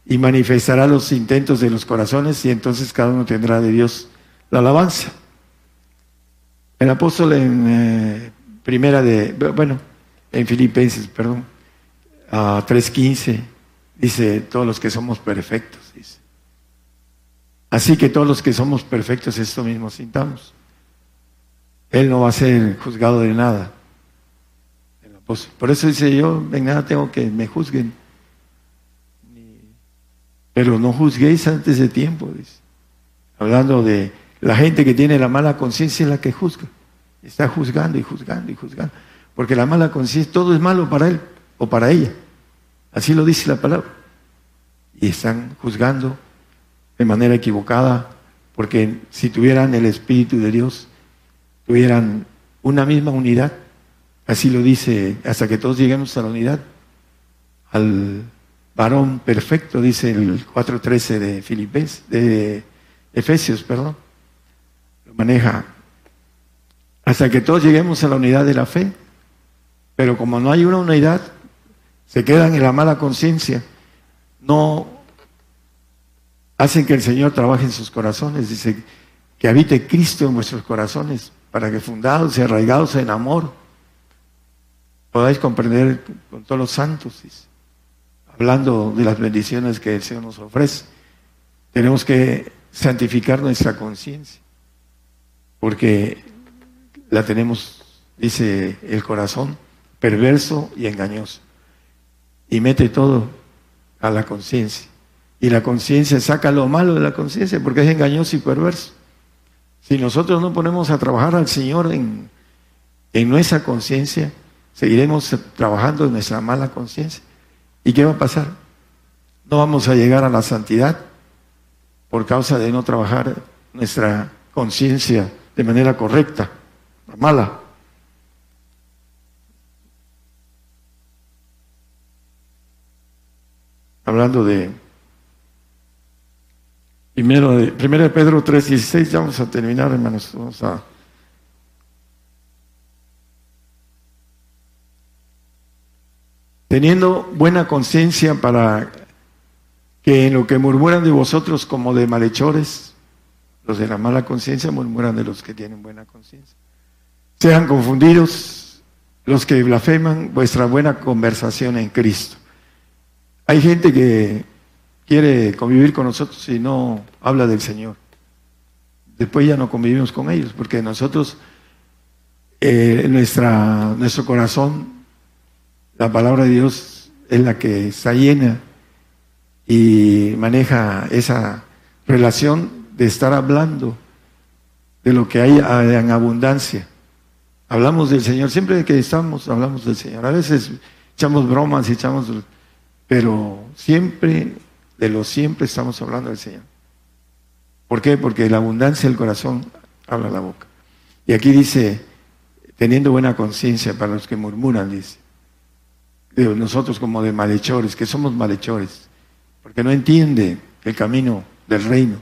y manifestará los intentos de los corazones y entonces cada uno tendrá de Dios la alabanza. El apóstol en eh, primera de, bueno, en Filipenses, perdón, a 3.15, dice, todos los que somos perfectos, dice. Así que todos los que somos perfectos, esto mismo sintamos. Él no va a ser juzgado de nada. Por eso dice yo, en nada tengo que me juzguen pero no juzguéis antes de tiempo, dice. Hablando de la gente que tiene la mala conciencia es la que juzga. Está juzgando y juzgando y juzgando. Porque la mala conciencia, todo es malo para él o para ella. Así lo dice la palabra. Y están juzgando de manera equivocada, porque si tuvieran el Espíritu de Dios, tuvieran una misma unidad, así lo dice, hasta que todos lleguemos a la unidad, al varón perfecto, dice el 4.13 de Filipes, de Efesios, perdón. Lo maneja hasta que todos lleguemos a la unidad de la fe. Pero como no hay una unidad, se quedan en la mala conciencia, no hacen que el Señor trabaje en sus corazones. Dice que habite Cristo en vuestros corazones, para que fundados y arraigados en amor podáis comprender con todos los santos. Hablando de las bendiciones que el Señor nos ofrece. Tenemos que santificar nuestra conciencia, porque la tenemos, dice el corazón, perverso y engañoso, y mete todo a la conciencia. Y la conciencia saca lo malo de la conciencia porque es engañoso y perverso. Si nosotros no ponemos a trabajar al Señor en, en nuestra conciencia, seguiremos trabajando en nuestra mala conciencia. ¿Y qué va a pasar? No vamos a llegar a la santidad por causa de no trabajar nuestra conciencia de manera correcta, mala. Hablando de primero de, primero de Pedro 3.16, ya vamos a terminar, hermanos. Vamos a teniendo buena conciencia para que en lo que murmuran de vosotros como de malhechores, los de la mala conciencia murmuran de los que tienen buena conciencia. Sean confundidos los que blasfeman vuestra buena conversación en Cristo. Hay gente que quiere convivir con nosotros y no habla del Señor. Después ya no convivimos con ellos, porque nosotros, eh, nuestra, nuestro corazón la palabra de Dios es la que está llena y maneja esa relación de estar hablando de lo que hay en abundancia. Hablamos del Señor, siempre que estamos hablamos del Señor. A veces echamos bromas y echamos, pero siempre, de lo siempre estamos hablando del Señor. ¿Por qué? Porque la abundancia del corazón habla la boca. Y aquí dice, teniendo buena conciencia para los que murmuran, dice de nosotros como de malhechores, que somos malhechores, porque no entiende el camino del reino.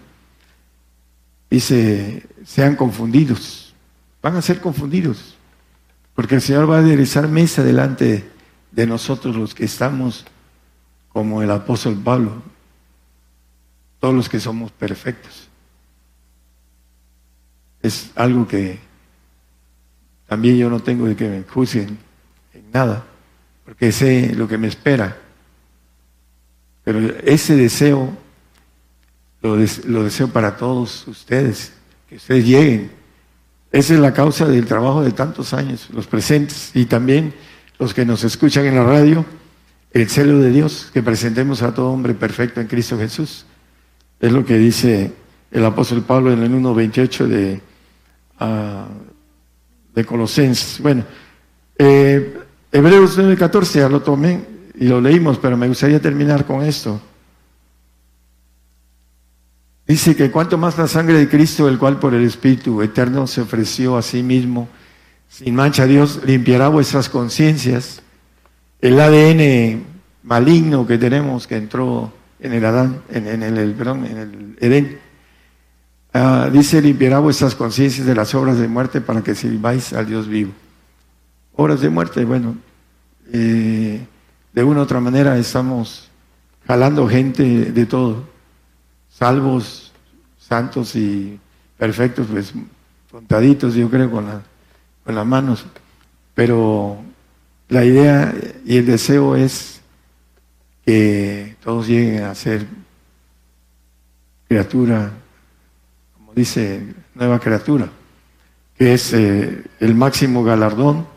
Dice, sean confundidos, van a ser confundidos, porque el Señor va a aderezar mesa delante de nosotros los que estamos como el apóstol Pablo, todos los que somos perfectos. Es algo que también yo no tengo de que me juzguen en nada porque sé lo que me espera. Pero ese deseo lo, deseo para todos ustedes, que ustedes lleguen. Esa es la causa del trabajo de tantos años, los presentes y también los que nos escuchan en la radio, el celo de Dios, que presentemos a todo hombre perfecto en Cristo Jesús. Es lo que dice el apóstol Pablo en el 1.28 de, uh, de Colosenses. Bueno, eh, Hebreos 9:14, ya lo tomé y lo leímos, pero me gustaría terminar con esto. Dice que cuanto más la sangre de Cristo, el cual por el Espíritu eterno se ofreció a sí mismo, sin mancha Dios limpiará vuestras conciencias. El ADN maligno que tenemos que entró en el Adán, en, el, en el Edén, ah, dice limpiará vuestras conciencias de las obras de muerte para que sirváis al Dios vivo horas de muerte. Bueno, eh, de una u otra manera estamos jalando gente de todo, salvos, santos y perfectos, pues contaditos, yo creo, con, con las manos. Pero la idea y el deseo es que todos lleguen a ser criatura, como dice, nueva criatura, que es eh, el máximo galardón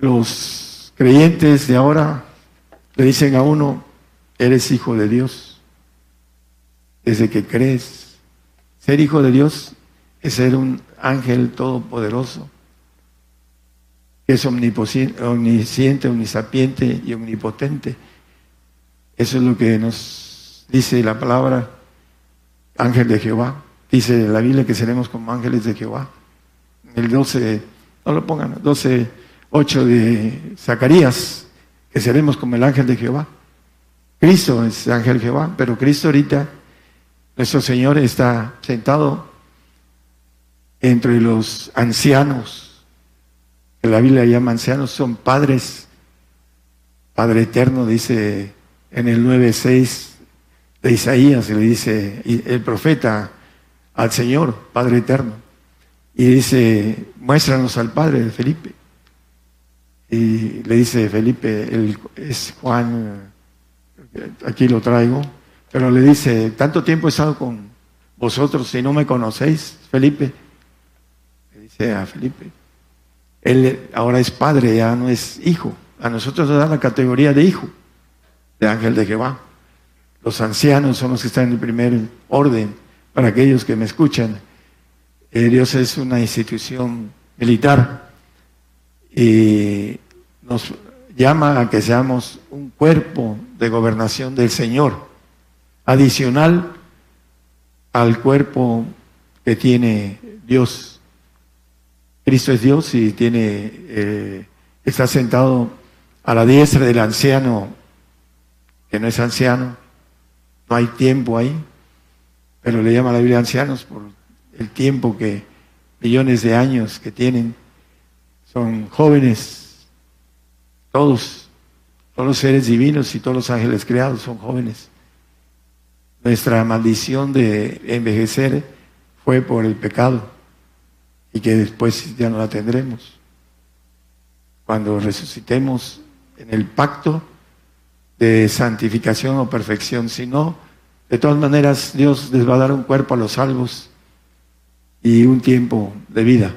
los creyentes de ahora le dicen a uno, eres hijo de Dios, desde que crees. Ser hijo de Dios es ser un ángel todopoderoso, que es omnisciente, omnisapiente y omnipotente. Eso es lo que nos dice la palabra ángel de Jehová. Dice la Biblia que seremos como ángeles de Jehová. El 12, no lo pongan, 12 8 de Zacarías, que seremos como el ángel de Jehová. Cristo es ángel de Jehová, pero Cristo ahorita, nuestro Señor está sentado entre los ancianos, que la Biblia llama ancianos, son padres. Padre eterno dice en el 9.6 de Isaías, le dice el profeta al Señor, Padre eterno, y dice, muéstranos al Padre de Felipe. Y le dice Felipe, es Juan, aquí lo traigo, pero le dice, tanto tiempo he estado con vosotros si no me conocéis, Felipe, le dice a Felipe, él ahora es padre, ya no es hijo. A nosotros nos da la categoría de hijo, de ángel de Jehová. Los ancianos son los que están en el primer orden. Para aquellos que me escuchan, eh, Dios es una institución militar y nos llama a que seamos un cuerpo de gobernación del Señor, adicional al cuerpo que tiene Dios. Cristo es Dios y tiene, eh, está sentado a la diestra del anciano que no es anciano, no hay tiempo ahí, pero le llama la Biblia ancianos por el tiempo que, millones de años que tienen, son jóvenes, todos, todos los seres divinos y todos los ángeles creados son jóvenes. Nuestra maldición de envejecer fue por el pecado y que después ya no la tendremos. Cuando resucitemos en el pacto de santificación o perfección, si no, de todas maneras Dios les va a dar un cuerpo a los salvos y un tiempo de vida,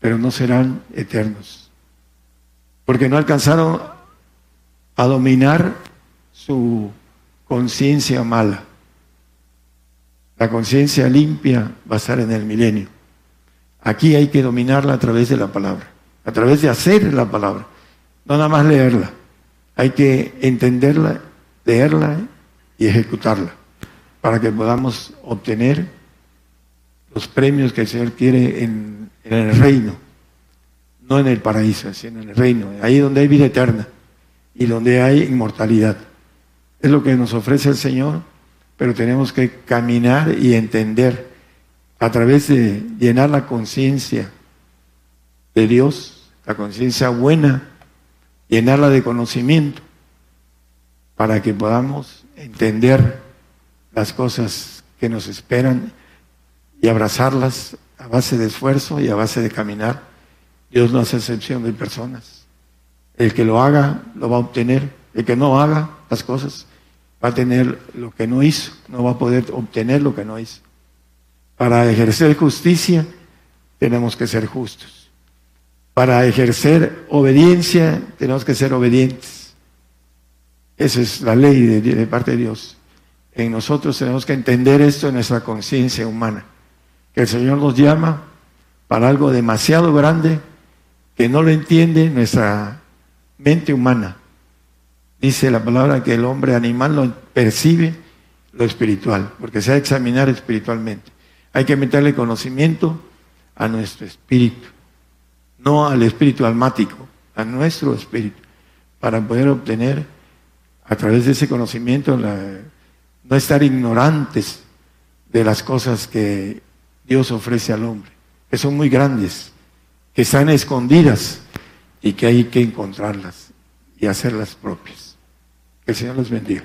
pero no serán eternos, porque no alcanzaron a dominar su conciencia mala. La conciencia limpia va a estar en el milenio. Aquí hay que dominarla a través de la palabra, a través de hacer la palabra, no nada más leerla. Hay que entenderla, leerla y ejecutarla para que podamos obtener los premios que el Señor quiere en, el reino, no en el paraíso, sino en el reino, ahí donde hay vida eterna y donde hay inmortalidad. Es lo que nos ofrece el Señor, pero tenemos que caminar y entender a través de llenar la conciencia de Dios, la conciencia buena, llenarla de conocimiento, para que podamos entender las cosas que nos esperan y abrazarlas a base de esfuerzo y a base de caminar. Dios no hace excepción de personas. El que lo haga lo va a obtener. El que no haga las cosas va a tener lo que no hizo, no va a poder obtener lo que no hizo. Para ejercer justicia tenemos que ser justos. Para ejercer obediencia tenemos que ser obedientes. Esa es la ley de, parte de Dios. En nosotros tenemos que entender esto en nuestra conciencia humana, que el Señor nos llama para algo demasiado grande que no lo entiende nuestra mente humana. Dice la palabra que el hombre animal lo percibe lo espiritual, porque se ha de examinar espiritualmente. Hay que meterle conocimiento a nuestro espíritu, no al espíritu almático, a nuestro espíritu, para poder obtener a través de ese conocimiento no estar ignorantes de las cosas que Dios ofrece al hombre, que son muy grandes, que están escondidas y que hay que encontrarlas y hacerlas propias. Que el Señor los bendiga.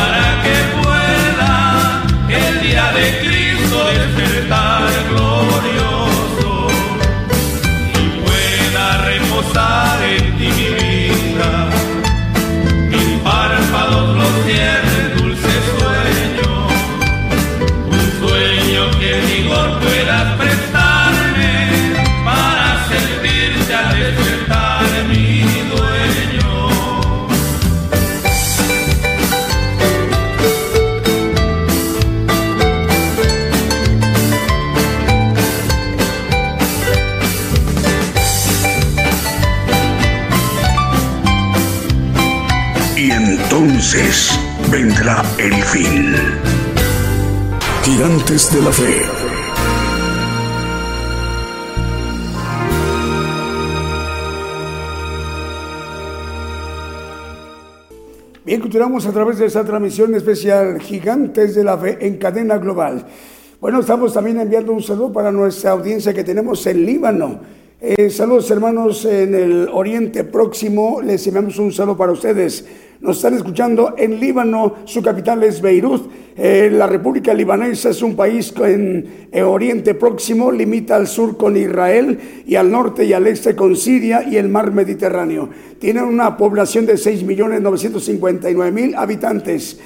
vendrá el fin. Gigantes de la fe. Bien, continuamos a través de esta transmisión especial Gigantes de la Fe en cadena global. Bueno, estamos también enviando un saludo para nuestra audiencia que tenemos en Líbano, Eh, saludos hermanos en el Oriente Próximo, les enviamos un saludo para ustedes. Nos están escuchando en Líbano, su capital es Beirut. Eh, la República Libanesa es un país en Oriente Próximo, limita al sur con Israel y al norte y al este con Siria y el mar Mediterráneo. Tiene una población de 6.959.000 habitantes.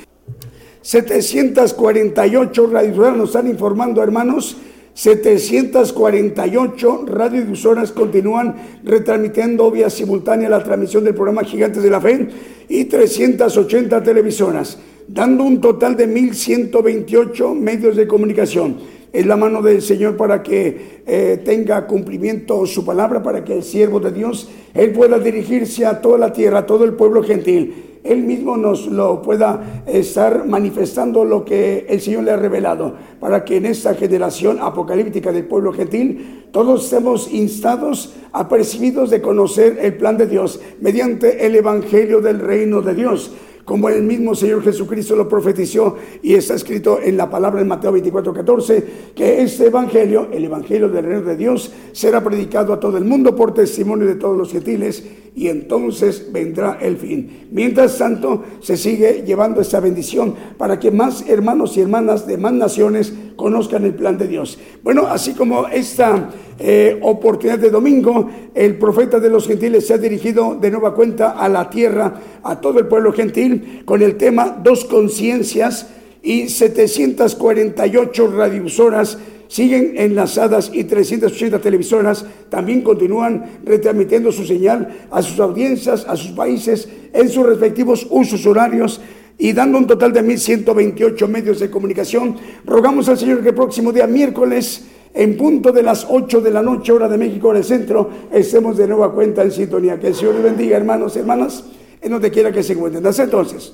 748 radiodifusores nos están informando, hermanos. 748 radiodifusoras continúan retransmitiendo vía simultánea la transmisión del programa Gigantes de la Fe y 380 televisoras, dando un total de 1.128 medios de comunicación. Es la mano del Señor para que eh, tenga cumplimiento su palabra, para que el siervo de Dios, Él pueda dirigirse a toda la tierra, a todo el pueblo gentil él mismo nos lo pueda estar manifestando lo que el Señor le ha revelado, para que en esta generación apocalíptica del pueblo gentil todos estemos instados, apercibidos de conocer el plan de Dios mediante el Evangelio del reino de Dios como el mismo Señor Jesucristo lo profetizó y está escrito en la palabra en Mateo 24, 14, que este evangelio, el evangelio del reino de Dios, será predicado a todo el mundo por testimonio de todos los gentiles y entonces vendrá el fin. Mientras tanto, se sigue llevando esta bendición para que más hermanos y hermanas de más naciones conozcan el plan de Dios. Bueno, así como esta eh, oportunidad de domingo, el profeta de los gentiles se ha dirigido de nueva cuenta a la tierra, a todo el pueblo gentil, con el tema Dos conciencias y 748 radiodifusoras siguen enlazadas y 380 televisoras también continúan retransmitiendo su señal a sus audiencias, a sus países, en sus respectivos usos horarios y dando un total de 1.128 medios de comunicación. Rogamos al Señor que el próximo día, miércoles, en punto de las 8 de la noche, hora de México, en el centro, estemos de nueva cuenta en sintonía. Que el Señor les bendiga, hermanos hermanas, en donde quiera que se encuentren. Hasta entonces.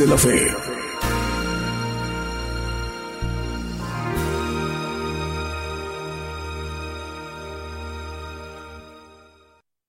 De la Fe